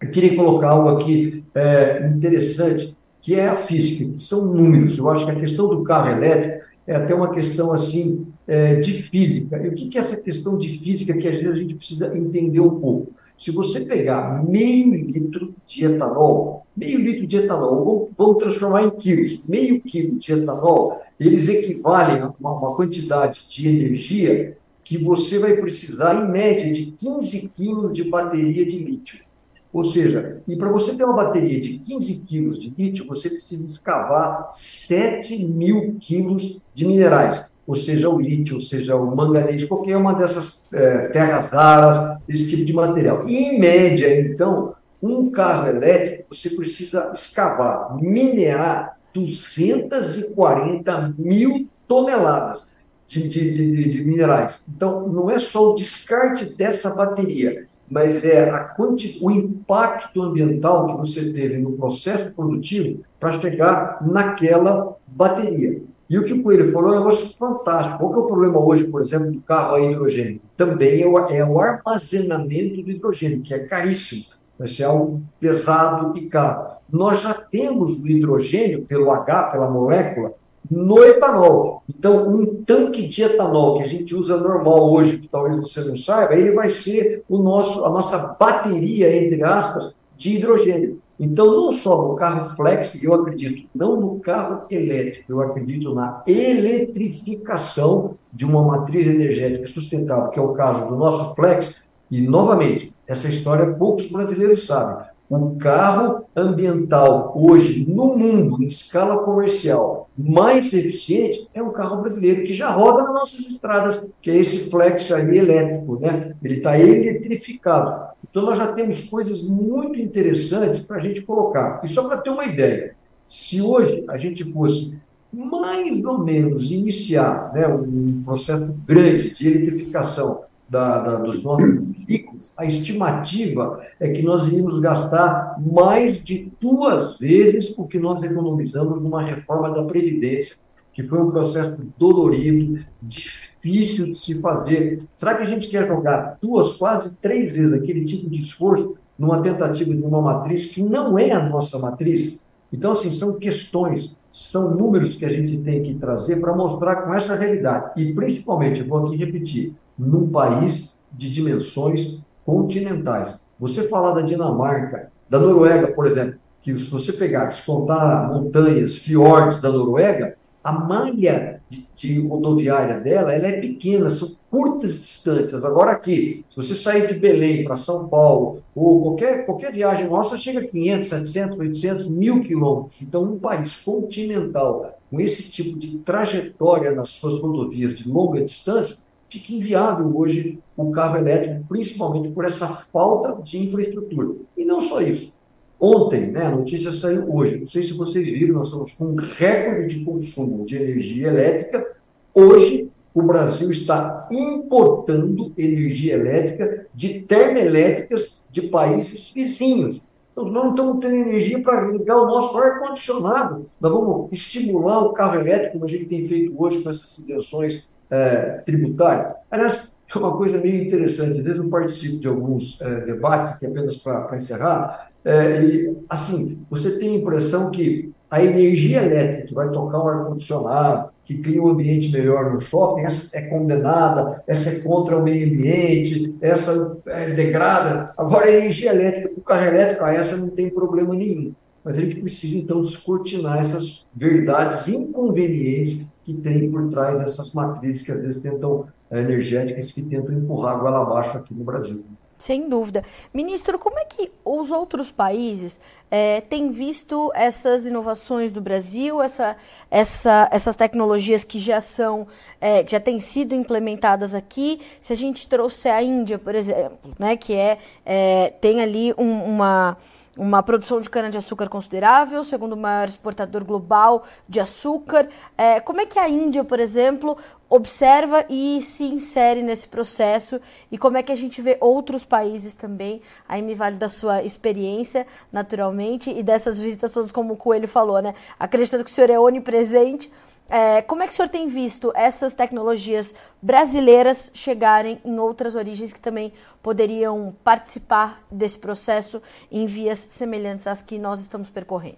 eu queria colocar algo aqui é, interessante, que é a física, que são números. Eu acho que a questão do carro elétrico é até uma questão assim é, de física. E o que, que é essa questão de física que às vezes a gente precisa entender um pouco? Se você pegar meio litro de etanol, meio litro de etanol, vamos, transformar em quilos, meio quilo de etanol, eles equivalem a uma, uma quantidade de energia que você vai precisar, em média, de 15 quilos de bateria de lítio. Ou seja, e para você ter uma bateria de 15 quilos de lítio, você precisa escavar 7 mil quilos de minerais, ou seja, o lítio, ou seja, o manganês, qualquer uma dessas é, terras raras, esse tipo de material. Em média, então, um carro elétrico, você precisa escavar, minerar 240 mil toneladas de, de, de, de, minerais. Então, não é só o descarte dessa bateria, mas é a o impacto ambiental que você teve no processo produtivo para chegar naquela bateria. E o que o Coelho falou é um negócio fantástico. Qual que é o problema hoje, por exemplo, do carro a hidrogênio? Também é o, é o armazenamento do hidrogênio, que é caríssimo. Vai ser algo pesado e caro. Nós já temos o hidrogênio, pelo H, pela molécula, no etanol. Então, um tanque de etanol que a gente usa normal hoje, que talvez você não saiba, ele vai ser o nosso, a nossa bateria, entre aspas, de hidrogênio. Então, não só no carro flex, eu acredito, não no carro elétrico, eu acredito na eletrificação de uma matriz energética sustentável, que é o caso do nosso flex. E, novamente, essa história poucos brasileiros sabem. O carro ambiental hoje no mundo, em escala comercial, mais eficiente é o carro brasileiro, que já roda nas nossas estradas, que é esse flex aí elétrico, né? Ele está eletrificado. Então nós já temos coisas muito interessantes para a gente colocar. E só para ter uma ideia, se hoje a gente fosse mais ou menos iniciar né, um processo grande de eletrificação da, da, dos nossos veículos, a estimativa é que nós iríamos gastar mais de duas vezes o que nós economizamos numa reforma da Previdência, que foi um processo dolorido, difícil de se fazer. Será que a gente quer jogar duas, quase três vezes aquele tipo de esforço numa tentativa de uma matriz que não é a nossa matriz? Então, assim, são questões, são números que a gente tem que trazer para mostrar com essa realidade. E, principalmente, vou aqui repetir, num país de dimensões continentais. Você falar da Dinamarca, da Noruega, por exemplo, que se você pegar, descontar montanhas, fiordes da Noruega, a malha de, de, rodoviária dela ela é pequena, são curtas distâncias. Agora aqui, se você sair de Belém para São Paulo, ou qualquer, qualquer viagem nossa, chega a 500, 700, 800, mil quilômetros. Então, um país continental com esse tipo de trajetória nas suas rodovias de longa distância, fica inviável hoje o carro elétrico, principalmente por essa falta de infraestrutura. E não só isso. Ontem, né, a notícia saiu hoje, não sei se vocês viram, nós estamos com um recorde de consumo de energia elétrica. Hoje, o Brasil está importando energia elétrica de termoelétricas de países vizinhos. Então, nós não estamos tendo energia para ligar o nosso ar-condicionado. Nós vamos estimular o carro elétrico, como a gente tem feito hoje com essas isenções é, tributárias. Aliás, é uma coisa meio interessante. Às vezes eu participo de alguns é, debates, que apenas para encerrar, é, e, assim, você tem a impressão que a energia elétrica que vai tocar o ar-condicionado, que cria um ambiente melhor no shopping, essa é condenada, essa é contra o meio ambiente, essa é, degrada. Agora, a energia elétrica, o carro elétrico, essa não tem problema nenhum. Mas a gente precisa, então, descortinar essas verdades inconvenientes que tem por trás dessas matrizes que às vezes tentam, eh, energéticas, que tentam empurrar a goela abaixo aqui no Brasil. Sem dúvida. Ministro, como é que os outros países é, têm visto essas inovações do Brasil, essa, essa, essas tecnologias que já são, é, já têm sido implementadas aqui? Se a gente trouxer a Índia, por exemplo, né, que é, é tem ali um, uma uma produção de cana-de-açúcar considerável, segundo maior exportador global de açúcar. É, como é que a Índia, por exemplo, observa e se insere nesse processo e como é que a gente vê outros países também? Aí me vale da sua experiência, naturalmente, e dessas visitas todas, como o Coelho falou, né? Acreditando que o senhor é onipresente é, como é que o senhor tem visto essas tecnologias brasileiras chegarem em outras origens que também poderiam participar desse processo em vias semelhantes às que nós estamos percorrendo?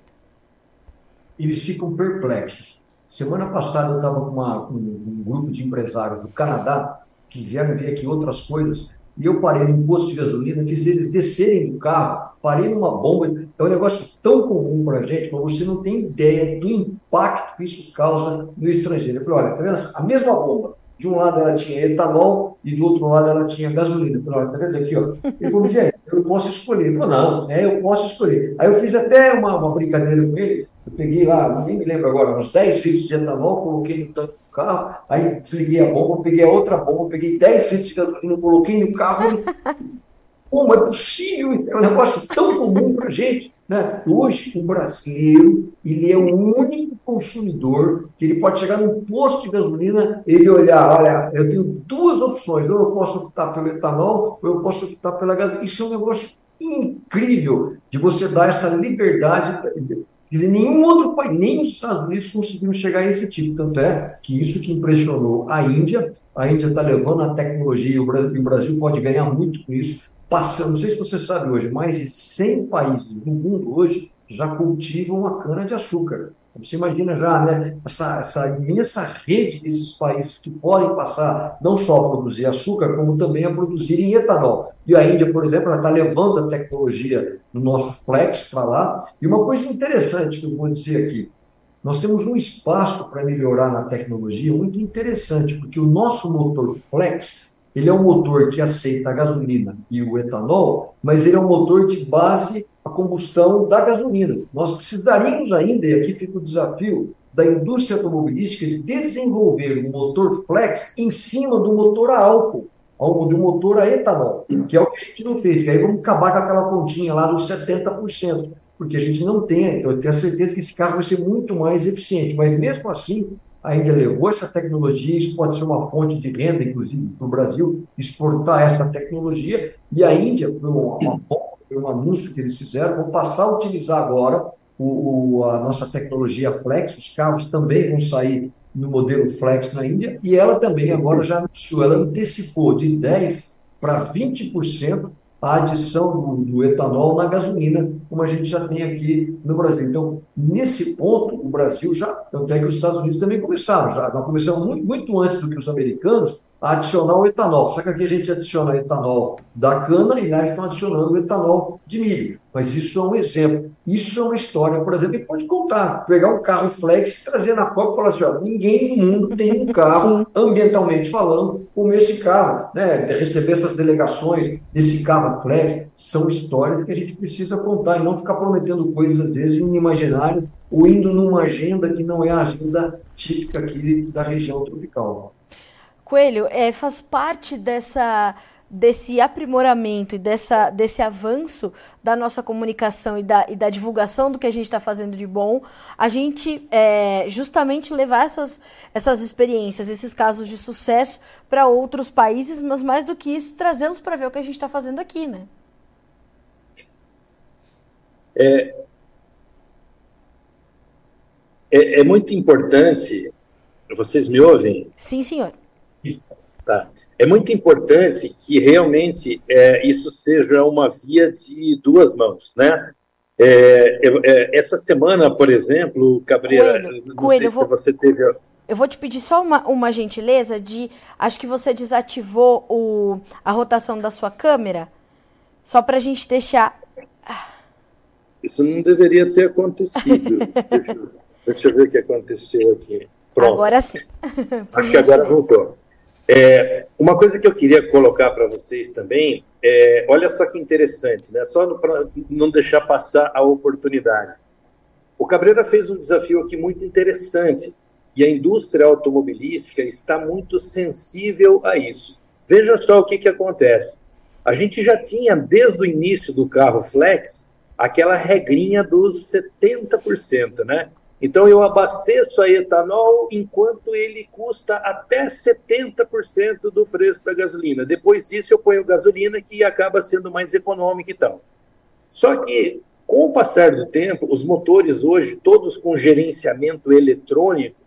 Eles ficam perplexos. Semana passada eu estava com, um grupo de empresários do Canadá que vieram ver aqui outras coisas e eu parei num posto de gasolina, fiz eles descerem do carro, parei numa bomba. É um negócio tão comum para a gente, mas você não tem ideia do impacto que isso causa no estrangeiro. Eu falei, olha, tá vendo? A mesma bomba, De um lado ela tinha etanol e do outro lado ela tinha gasolina. Eu falei, olha, tá vendo aqui, ó? Ele falou, gente, eu posso escolher. Ele falou, não, é, eu posso escolher. Aí eu fiz até uma, uma brincadeira com ele. Eu peguei lá, nem me lembro agora, uns 10 litros de etanol, coloquei no tanque do carro, aí desliguei a bomba, peguei a outra bomba, peguei 10 litros de gasolina, coloquei no carro. <laughs> Como é possível? É um negócio tão comum para a gente. Né? Hoje, o brasileiro ele é o único consumidor que ele pode chegar num posto de gasolina ele olhar, olha, eu tenho duas opções, ou eu posso optar pelo etanol, ou eu posso optar pela gasolina. Isso é um negócio incrível de você dar essa liberdade. Quer dizer, nenhum outro país, nem os Estados Unidos conseguiram chegar a esse tipo. Tanto é que isso que impressionou a Índia, a Índia está levando a tecnologia e o Brasil, o Brasil pode ganhar muito com isso passando, não sei se você sabe hoje, mais de 100 países do mundo hoje já cultivam a cana-de-açúcar. Você imagina já né, essa, essa imensa rede desses países que podem passar não só a produzir açúcar, como também a produzir etanol. E a Índia, por exemplo, está levando a tecnologia do nosso flex para lá. E uma coisa interessante que eu vou dizer aqui, nós temos um espaço para melhorar na tecnologia muito interessante, porque o nosso motor flex ele é um motor que aceita a gasolina e o etanol, mas ele é um motor de base a combustão da gasolina. Nós precisaríamos ainda, e aqui fica o desafio da indústria automobilística, de desenvolver um motor flex em cima do motor a álcool, do motor a etanol, que é o que a gente não fez. E aí vamos acabar com aquela continha lá dos 70%, porque a gente não tem, eu tenho certeza que esse carro vai ser muito mais eficiente, mas mesmo assim, a Índia levou essa tecnologia, isso pode ser uma fonte de renda, inclusive, para o Brasil, exportar essa tecnologia, e a Índia, foi, uma, um anúncio que eles fizeram, vão passar a utilizar agora o, o, a nossa tecnologia Flex, os carros também vão sair no modelo Flex na Índia, e ela também agora já anunciou, ela antecipou de 10% para 20% a adição do, do, etanol na gasolina, como a gente já tem aqui no Brasil. Então, nesse ponto, o Brasil já, tanto é que os Estados Unidos também começaram, já, nós começamos muito, muito antes do que os americanos adicionar o etanol. Só que aqui a gente adiciona etanol da cana e lá estão adicionando o etanol de milho. Mas isso é um exemplo. Isso é uma história, por exemplo, que pode contar. Pegar um carro flex, trazer na Copa e falar assim: ó, ninguém no mundo tem um carro, ambientalmente falando, como esse carro. Né? Receber essas delegações desse carro flex são histórias que a gente precisa contar e não ficar prometendo coisas, às vezes, inimaginárias ou indo numa agenda que não é a agenda típica aqui da região tropical. Coelho, é, faz parte dessa desse aprimoramento e dessa, desse avanço da nossa comunicação e da, e da divulgação do que a gente está fazendo de bom, a gente é, justamente levar essas, essas experiências, esses casos de sucesso para outros países, mas mais do que isso, trazê-los para ver o que a gente está fazendo aqui, né? É, é, é muito importante. Vocês me ouvem? Sim, senhor. Tá. É muito importante que realmente é, isso seja uma via de duas mãos, né? É, é, essa semana, por exemplo, Cabreira, Coelho, não Coelho, sei vou, você teve... Eu vou te pedir só uma, uma gentileza de... Acho que você desativou o, a rotação da sua câmera, só para a gente deixar... Isso não deveria ter acontecido. <laughs> deixa, deixa eu ver o que aconteceu aqui. Pronto. Agora sim. <laughs> Acho que agora voltou. É, uma coisa que eu queria colocar para vocês também, é, olha só que interessante, né? só para não deixar passar a oportunidade. O Cabreira fez um desafio aqui muito interessante e a indústria automobilística está muito sensível a isso. Veja só o que, que acontece. A gente já tinha, desde o início do carro flex, aquela regrinha dos 70%, né? Então, eu abasteço a etanol enquanto ele custa até 70% do preço da gasolina. Depois disso, eu ponho gasolina que acaba sendo mais econômica e tal. Só que, com o passar do tempo, os motores hoje, todos com gerenciamento eletrônico,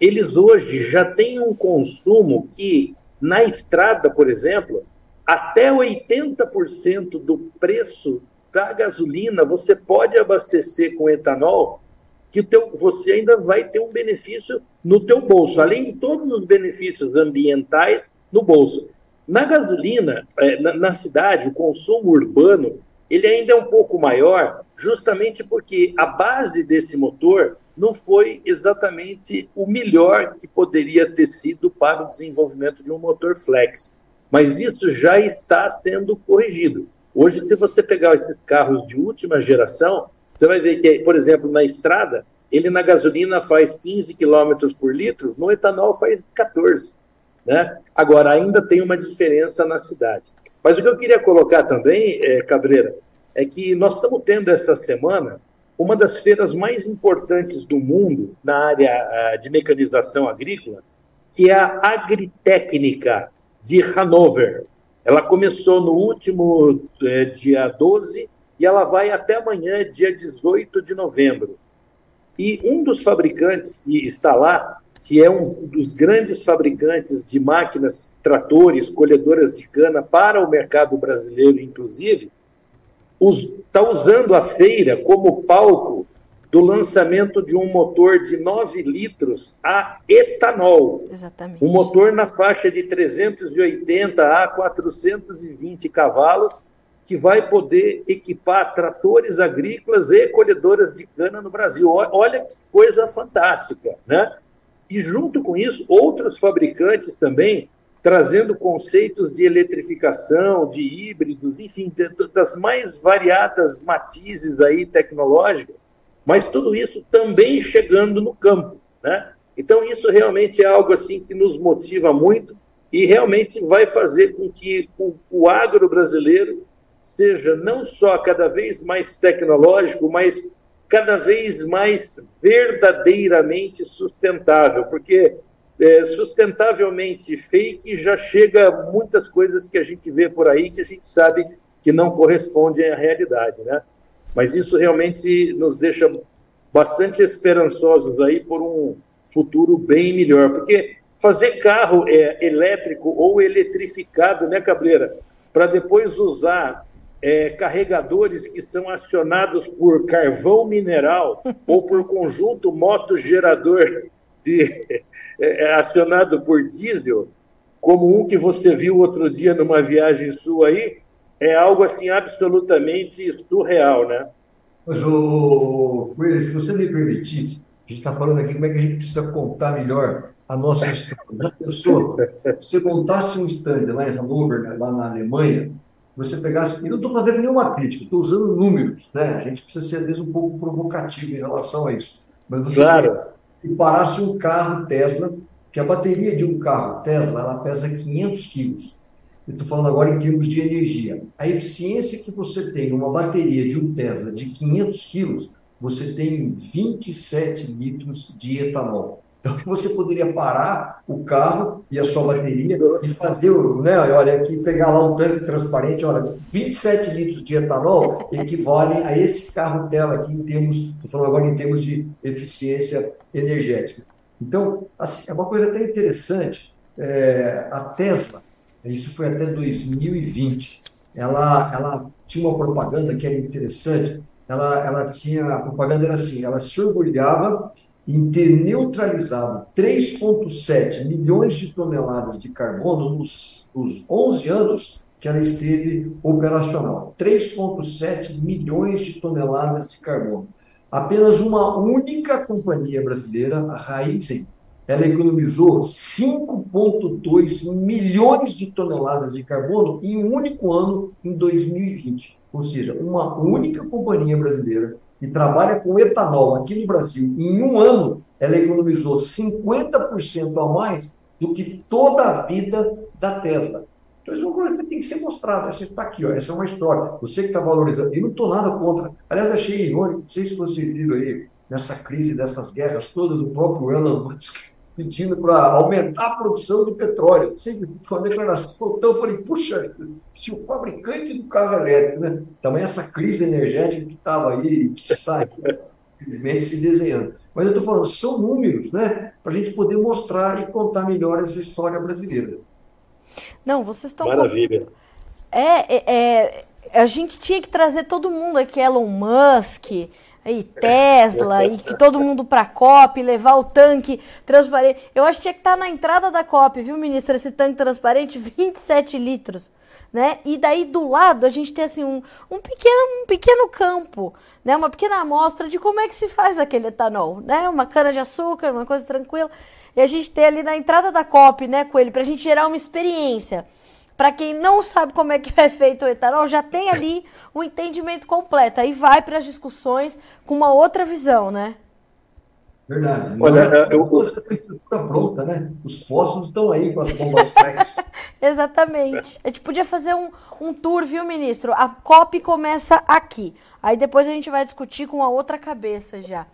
eles hoje já têm um consumo que, na estrada, por exemplo, até 80% do preço da gasolina você pode abastecer com etanol que teu, você ainda vai ter um benefício no teu bolso, além de todos os benefícios ambientais no bolso. Na gasolina, é, na, na cidade, o consumo urbano, ele ainda é um pouco maior, justamente porque a base desse motor não foi exatamente o melhor que poderia ter sido para o desenvolvimento de um motor flex. Mas isso já está sendo corrigido. Hoje, se você pegar esses carros de última geração, você vai ver que, por exemplo, na estrada, ele na gasolina faz 15 km por litro, no etanol faz 14. Né? Agora, ainda tem uma diferença na cidade. Mas o que eu queria colocar também, é, Cabreira, é que nós estamos tendo essa semana uma das feiras mais importantes do mundo na área de mecanização agrícola, que é a Agritécnica de Hanover. Ela começou no último é, dia 12 e ela vai até amanhã, dia 18 de novembro. E um dos fabricantes que está lá, que é um dos grandes fabricantes de máquinas, tratores, colhedoras de cana para o mercado brasileiro, inclusive, está usando a feira como palco do lançamento de um motor de 9 litros a etanol. Exatamente. Um motor na faixa de 380 a 420 cavalos, que vai poder equipar tratores agrícolas e colhedoras de cana no Brasil. Olha que coisa fantástica, né? E junto com isso, outros fabricantes também trazendo conceitos de eletrificação, de híbridos, enfim, das mais variadas matizes aí tecnológicas, mas tudo isso também chegando no campo, né? Então isso realmente é algo assim que nos motiva muito e realmente vai fazer com que o, o agro brasileiro seja não só cada vez mais tecnológico, mas cada vez mais verdadeiramente sustentável, porque é, sustentavelmente fake já chega muitas coisas que a gente vê por aí que a gente sabe que não correspondem à realidade, né? Mas isso realmente nos deixa bastante esperançosos aí por um futuro bem melhor, porque fazer carro é, elétrico ou eletrificado, né, Cabreira, para depois usar é, carregadores que são acionados por carvão mineral <laughs> ou por conjunto motogerador de, é, é, acionado por diesel, como um que você viu outro dia numa viagem sua aí, é algo assim absolutamente surreal, né? Mas, o Coelho, se você me permitisse, a gente está falando aqui como é que a gente precisa contar melhor a nossa história. <laughs> Se você montasse um stand lá em Hannover, lá na Alemanha, você pegasse. Eu não estou fazendo nenhuma crítica, estou usando números, né? A gente precisa ser, às vezes, um pouco provocativo em relação a isso. Mas você claro e parasse um carro Tesla, que a bateria de um carro Tesla ela pesa 500 quilos. Eu estou falando agora em termos de energia. A eficiência que você tem numa bateria de um Tesla de 500 quilos, você tem 27 litros de etanol. Então, você poderia parar o carro e a sua bateria e fazer, né, olha aqui, pegar lá um tanque transparente, olha, 27 litros de etanol equivalem a esse carro tela aqui em termos, estou falando agora em termos de eficiência energética. Então, assim, é uma coisa até interessante, é, a Tesla, isso foi até 2020, ela, ela tinha uma propaganda que era interessante, ela, ela tinha, a propaganda era assim, ela se orgulhava em ter neutralizado 3,7 milhões de toneladas de carbono nos, nos 11 anos que ela esteve operacional. 3,7 milhões de toneladas de carbono. Apenas uma única companhia brasileira, a Raizen, ela economizou 5,2 milhões de toneladas de carbono em um único ano, em 2020. Ou seja, uma única companhia brasileira que trabalha com etanol aqui no Brasil, em um ano, ela economizou 50% a mais do que toda a vida da Tesla. Então, isso é uma coisa que tem que ser mostrada. Essa está aqui, ó. essa é uma história. Você que está valorizando. E não estou nada contra. Aliás, achei irônico, não sei se você viu aí, nessa crise dessas guerras todas, do próprio Elon Musk pedindo para aumentar a produção de petróleo. Sempre foi uma declaração. Então, eu falei, puxa, se o fabricante do carro elétrico, né? Também essa crise energética que estava aí, que está aqui, infelizmente, se desenhando. Mas eu estou falando, são números, né? Para a gente poder mostrar e contar melhor essa história brasileira. Não, vocês estão. Maravilha. É, é, é, a gente tinha que trazer todo mundo aqui, Elon Musk, e Tesla, e que todo mundo para a COP, levar o tanque transparente. Eu acho que tinha que estar tá na entrada da COP, viu, ministra? Esse tanque transparente, <laughs> 27 litros. Né? E daí do lado a gente tem assim um, um, pequeno, um pequeno campo, né? uma pequena amostra de como é que se faz aquele etanol, né? Uma cana de açúcar, uma coisa tranquila. E a gente tem ali na entrada da COP, né, Coelho, para a gente gerar uma experiência. Para quem não sabe como é que é feito o etanol, já tem ali um entendimento completo. Aí vai para as discussões com uma outra visão, né? Verdade. Olha, é, eu gosto da estrutura pronta, né? Os postos estão aí com as bombas <laughs> flex. Exatamente. A gente podia fazer um, um tour, viu, ministro? A COP começa aqui. Aí depois a gente vai discutir com a outra cabeça já.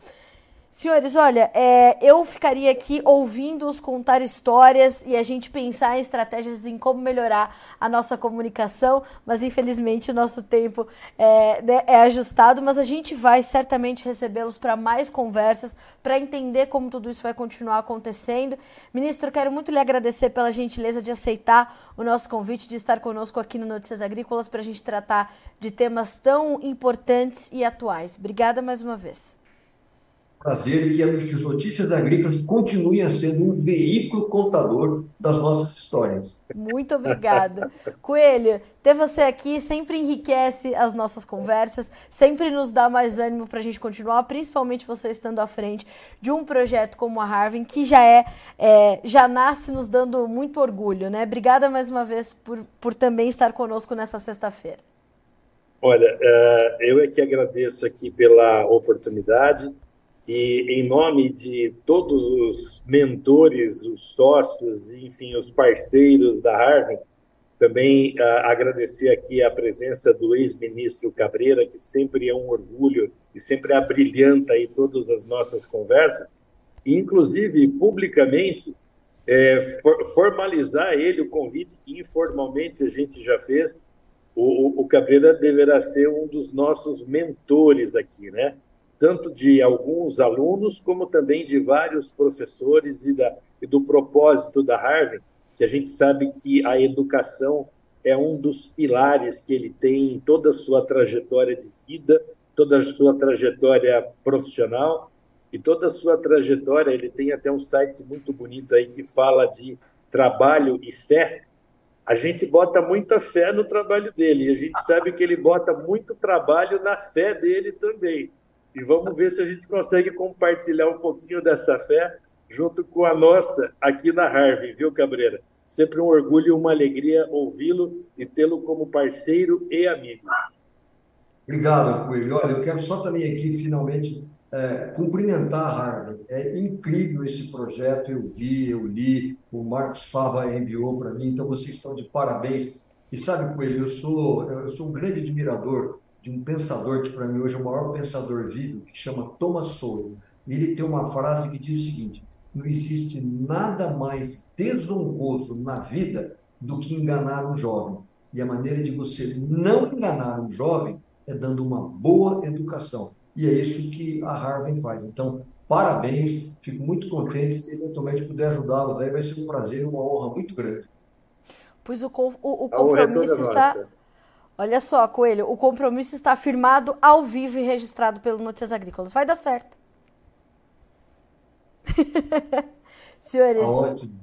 Senhores, olha, é, eu ficaria aqui ouvindo-os contar histórias e a gente pensar em estratégias em como melhorar a nossa comunicação, mas infelizmente o nosso tempo é, né, é ajustado, mas a gente vai certamente recebê-los para mais conversas, para entender como tudo isso vai continuar acontecendo. Ministro, quero muito lhe agradecer pela gentileza de aceitar o nosso convite, de estar conosco aqui no Notícias Agrícolas para a gente tratar de temas tão importantes e atuais. Obrigada mais uma vez prazer que, que as notícias agrícolas continuem sendo um veículo contador das nossas histórias. Muito obrigada. <laughs> Coelho, ter você aqui sempre enriquece as nossas conversas, sempre nos dá mais ânimo para a gente continuar, principalmente você estando à frente de um projeto como a Harvard, que já é, é, já nasce nos dando muito orgulho, né? Obrigada mais uma vez por, por também estar conosco nessa sexta-feira. Olha, uh, eu é que agradeço aqui pela oportunidade e em nome de todos os mentores, os sócios, enfim, os parceiros da Harvard, também uh, agradecer aqui a presença do ex-ministro Cabreira, que sempre é um orgulho e sempre abrilhanta aí todas as nossas conversas, e inclusive publicamente é, for, formalizar ele o convite que informalmente a gente já fez. O, o, o Cabreira deverá ser um dos nossos mentores aqui, né? Tanto de alguns alunos, como também de vários professores e, da, e do propósito da Harvard, que a gente sabe que a educação é um dos pilares que ele tem em toda a sua trajetória de vida, toda a sua trajetória profissional e toda a sua trajetória. Ele tem até um site muito bonito aí que fala de trabalho e fé. A gente bota muita fé no trabalho dele e a gente sabe que ele bota muito trabalho na fé dele também. E vamos ver se a gente consegue compartilhar um pouquinho dessa fé junto com a nossa aqui na Harvey, viu, Cabreira? Sempre um orgulho e uma alegria ouvi-lo e tê-lo como parceiro e amigo. Obrigado, Coelho. Olha, eu quero só também aqui, finalmente, é, cumprimentar a Harvard. É incrível esse projeto, eu vi, eu li, o Marcos Fava enviou para mim, então vocês estão de parabéns. E sabe, Coelho, eu sou, eu sou um grande admirador de um pensador que para mim hoje é o maior pensador vivo, que chama Thomas Sowell. Ele tem uma frase que diz o seguinte: não existe nada mais desonroso na vida do que enganar um jovem. E a maneira de você não enganar um jovem é dando uma boa educação. E é isso que a Harvard faz. Então, parabéns, fico muito contente se eventualmente puder ajudá-los aí, vai ser um prazer e uma honra muito grande. Pois o, o, o compromisso está Olha só, Coelho, o compromisso está firmado ao vivo e registrado pelo Notícias Agrícolas. Vai dar certo. <laughs> Senhores, Ótimo.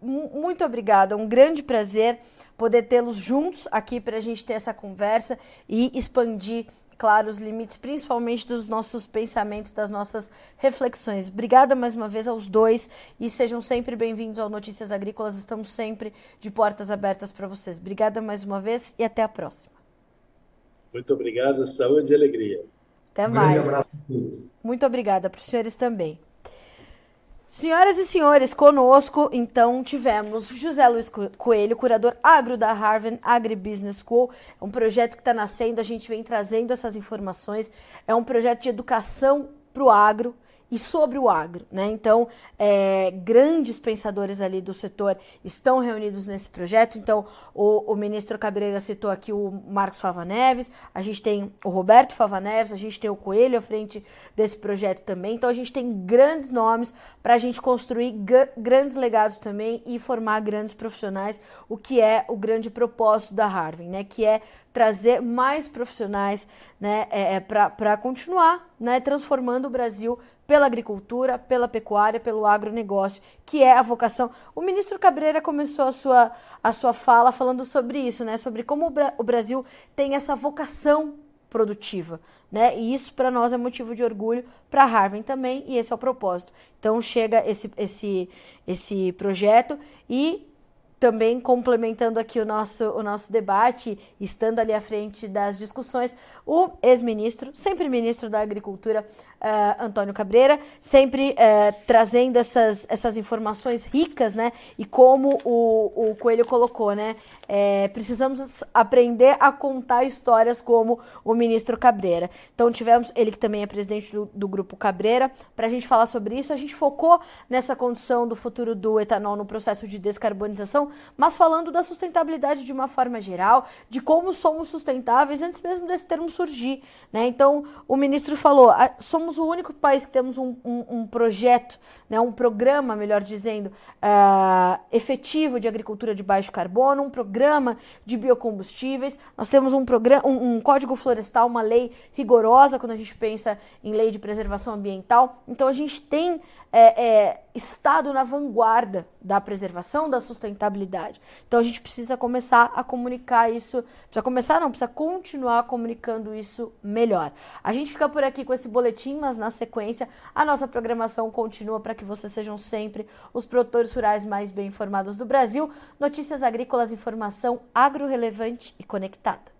muito obrigada. Um grande prazer poder tê-los juntos aqui para a gente ter essa conversa e expandir claro os limites, principalmente dos nossos pensamentos, das nossas reflexões. Obrigada mais uma vez aos dois e sejam sempre bem-vindos ao Notícias Agrícolas. Estamos sempre de portas abertas para vocês. Obrigada mais uma vez e até a próxima. Muito obrigado, saúde e alegria. Até mais. Um abraço a todos. Muito obrigada para os senhores também. Senhoras e senhores, conosco, então, tivemos José Luiz Coelho, curador agro da Harvard Agribusiness School. É um projeto que está nascendo, a gente vem trazendo essas informações. É um projeto de educação para o agro e sobre o agro. Né? Então, é, grandes pensadores ali do setor estão reunidos nesse projeto. Então, o, o, ministro Cabreira citou aqui o Marcos Fava Neves, a gente tem o Roberto Fava Neves, a gente tem o Coelho à frente desse projeto também. Então, a gente tem grandes nomes para a gente construir grandes legados também e formar grandes profissionais, o que é o grande propósito da Harvard, né? que é trazer mais profissionais né, é, é para continuar né, transformando o Brasil pela agricultura, pela pecuária, pelo agronegócio, que é a vocação. O ministro Cabreira começou a sua, a sua fala falando sobre isso, né, sobre como o, Bra o Brasil tem essa vocação produtiva, né? E isso para nós é motivo de orgulho, para Harvard também, e esse é o propósito. Então chega esse esse esse projeto e também complementando aqui o nosso, o nosso debate, estando ali à frente das discussões, o ex-ministro, sempre ministro da Agricultura, uh, Antônio Cabreira, sempre uh, trazendo essas, essas informações ricas, né? E como o, o Coelho colocou, né? É, precisamos aprender a contar histórias como o ministro Cabreira. Então tivemos, ele que também é presidente do, do Grupo Cabreira, para a gente falar sobre isso. A gente focou nessa condição do futuro do etanol no processo de descarbonização, mas falando da sustentabilidade de uma forma geral, de como somos sustentáveis antes mesmo desse termo surgir, né? Então o ministro falou, somos somos o único país que temos um, um, um projeto, né, um programa, melhor dizendo, uh, efetivo de agricultura de baixo carbono, um programa de biocombustíveis. Nós temos um, programa, um, um código florestal, uma lei rigorosa quando a gente pensa em lei de preservação ambiental. Então a gente tem é, é, estado na vanguarda da preservação, da sustentabilidade. Então a gente precisa começar a comunicar isso, precisa começar não, precisa continuar comunicando isso melhor. A gente fica por aqui com esse boletim, mas na sequência a nossa programação continua para que vocês sejam sempre os produtores rurais mais bem informados do Brasil. Notícias agrícolas, informação agro-relevante e conectada.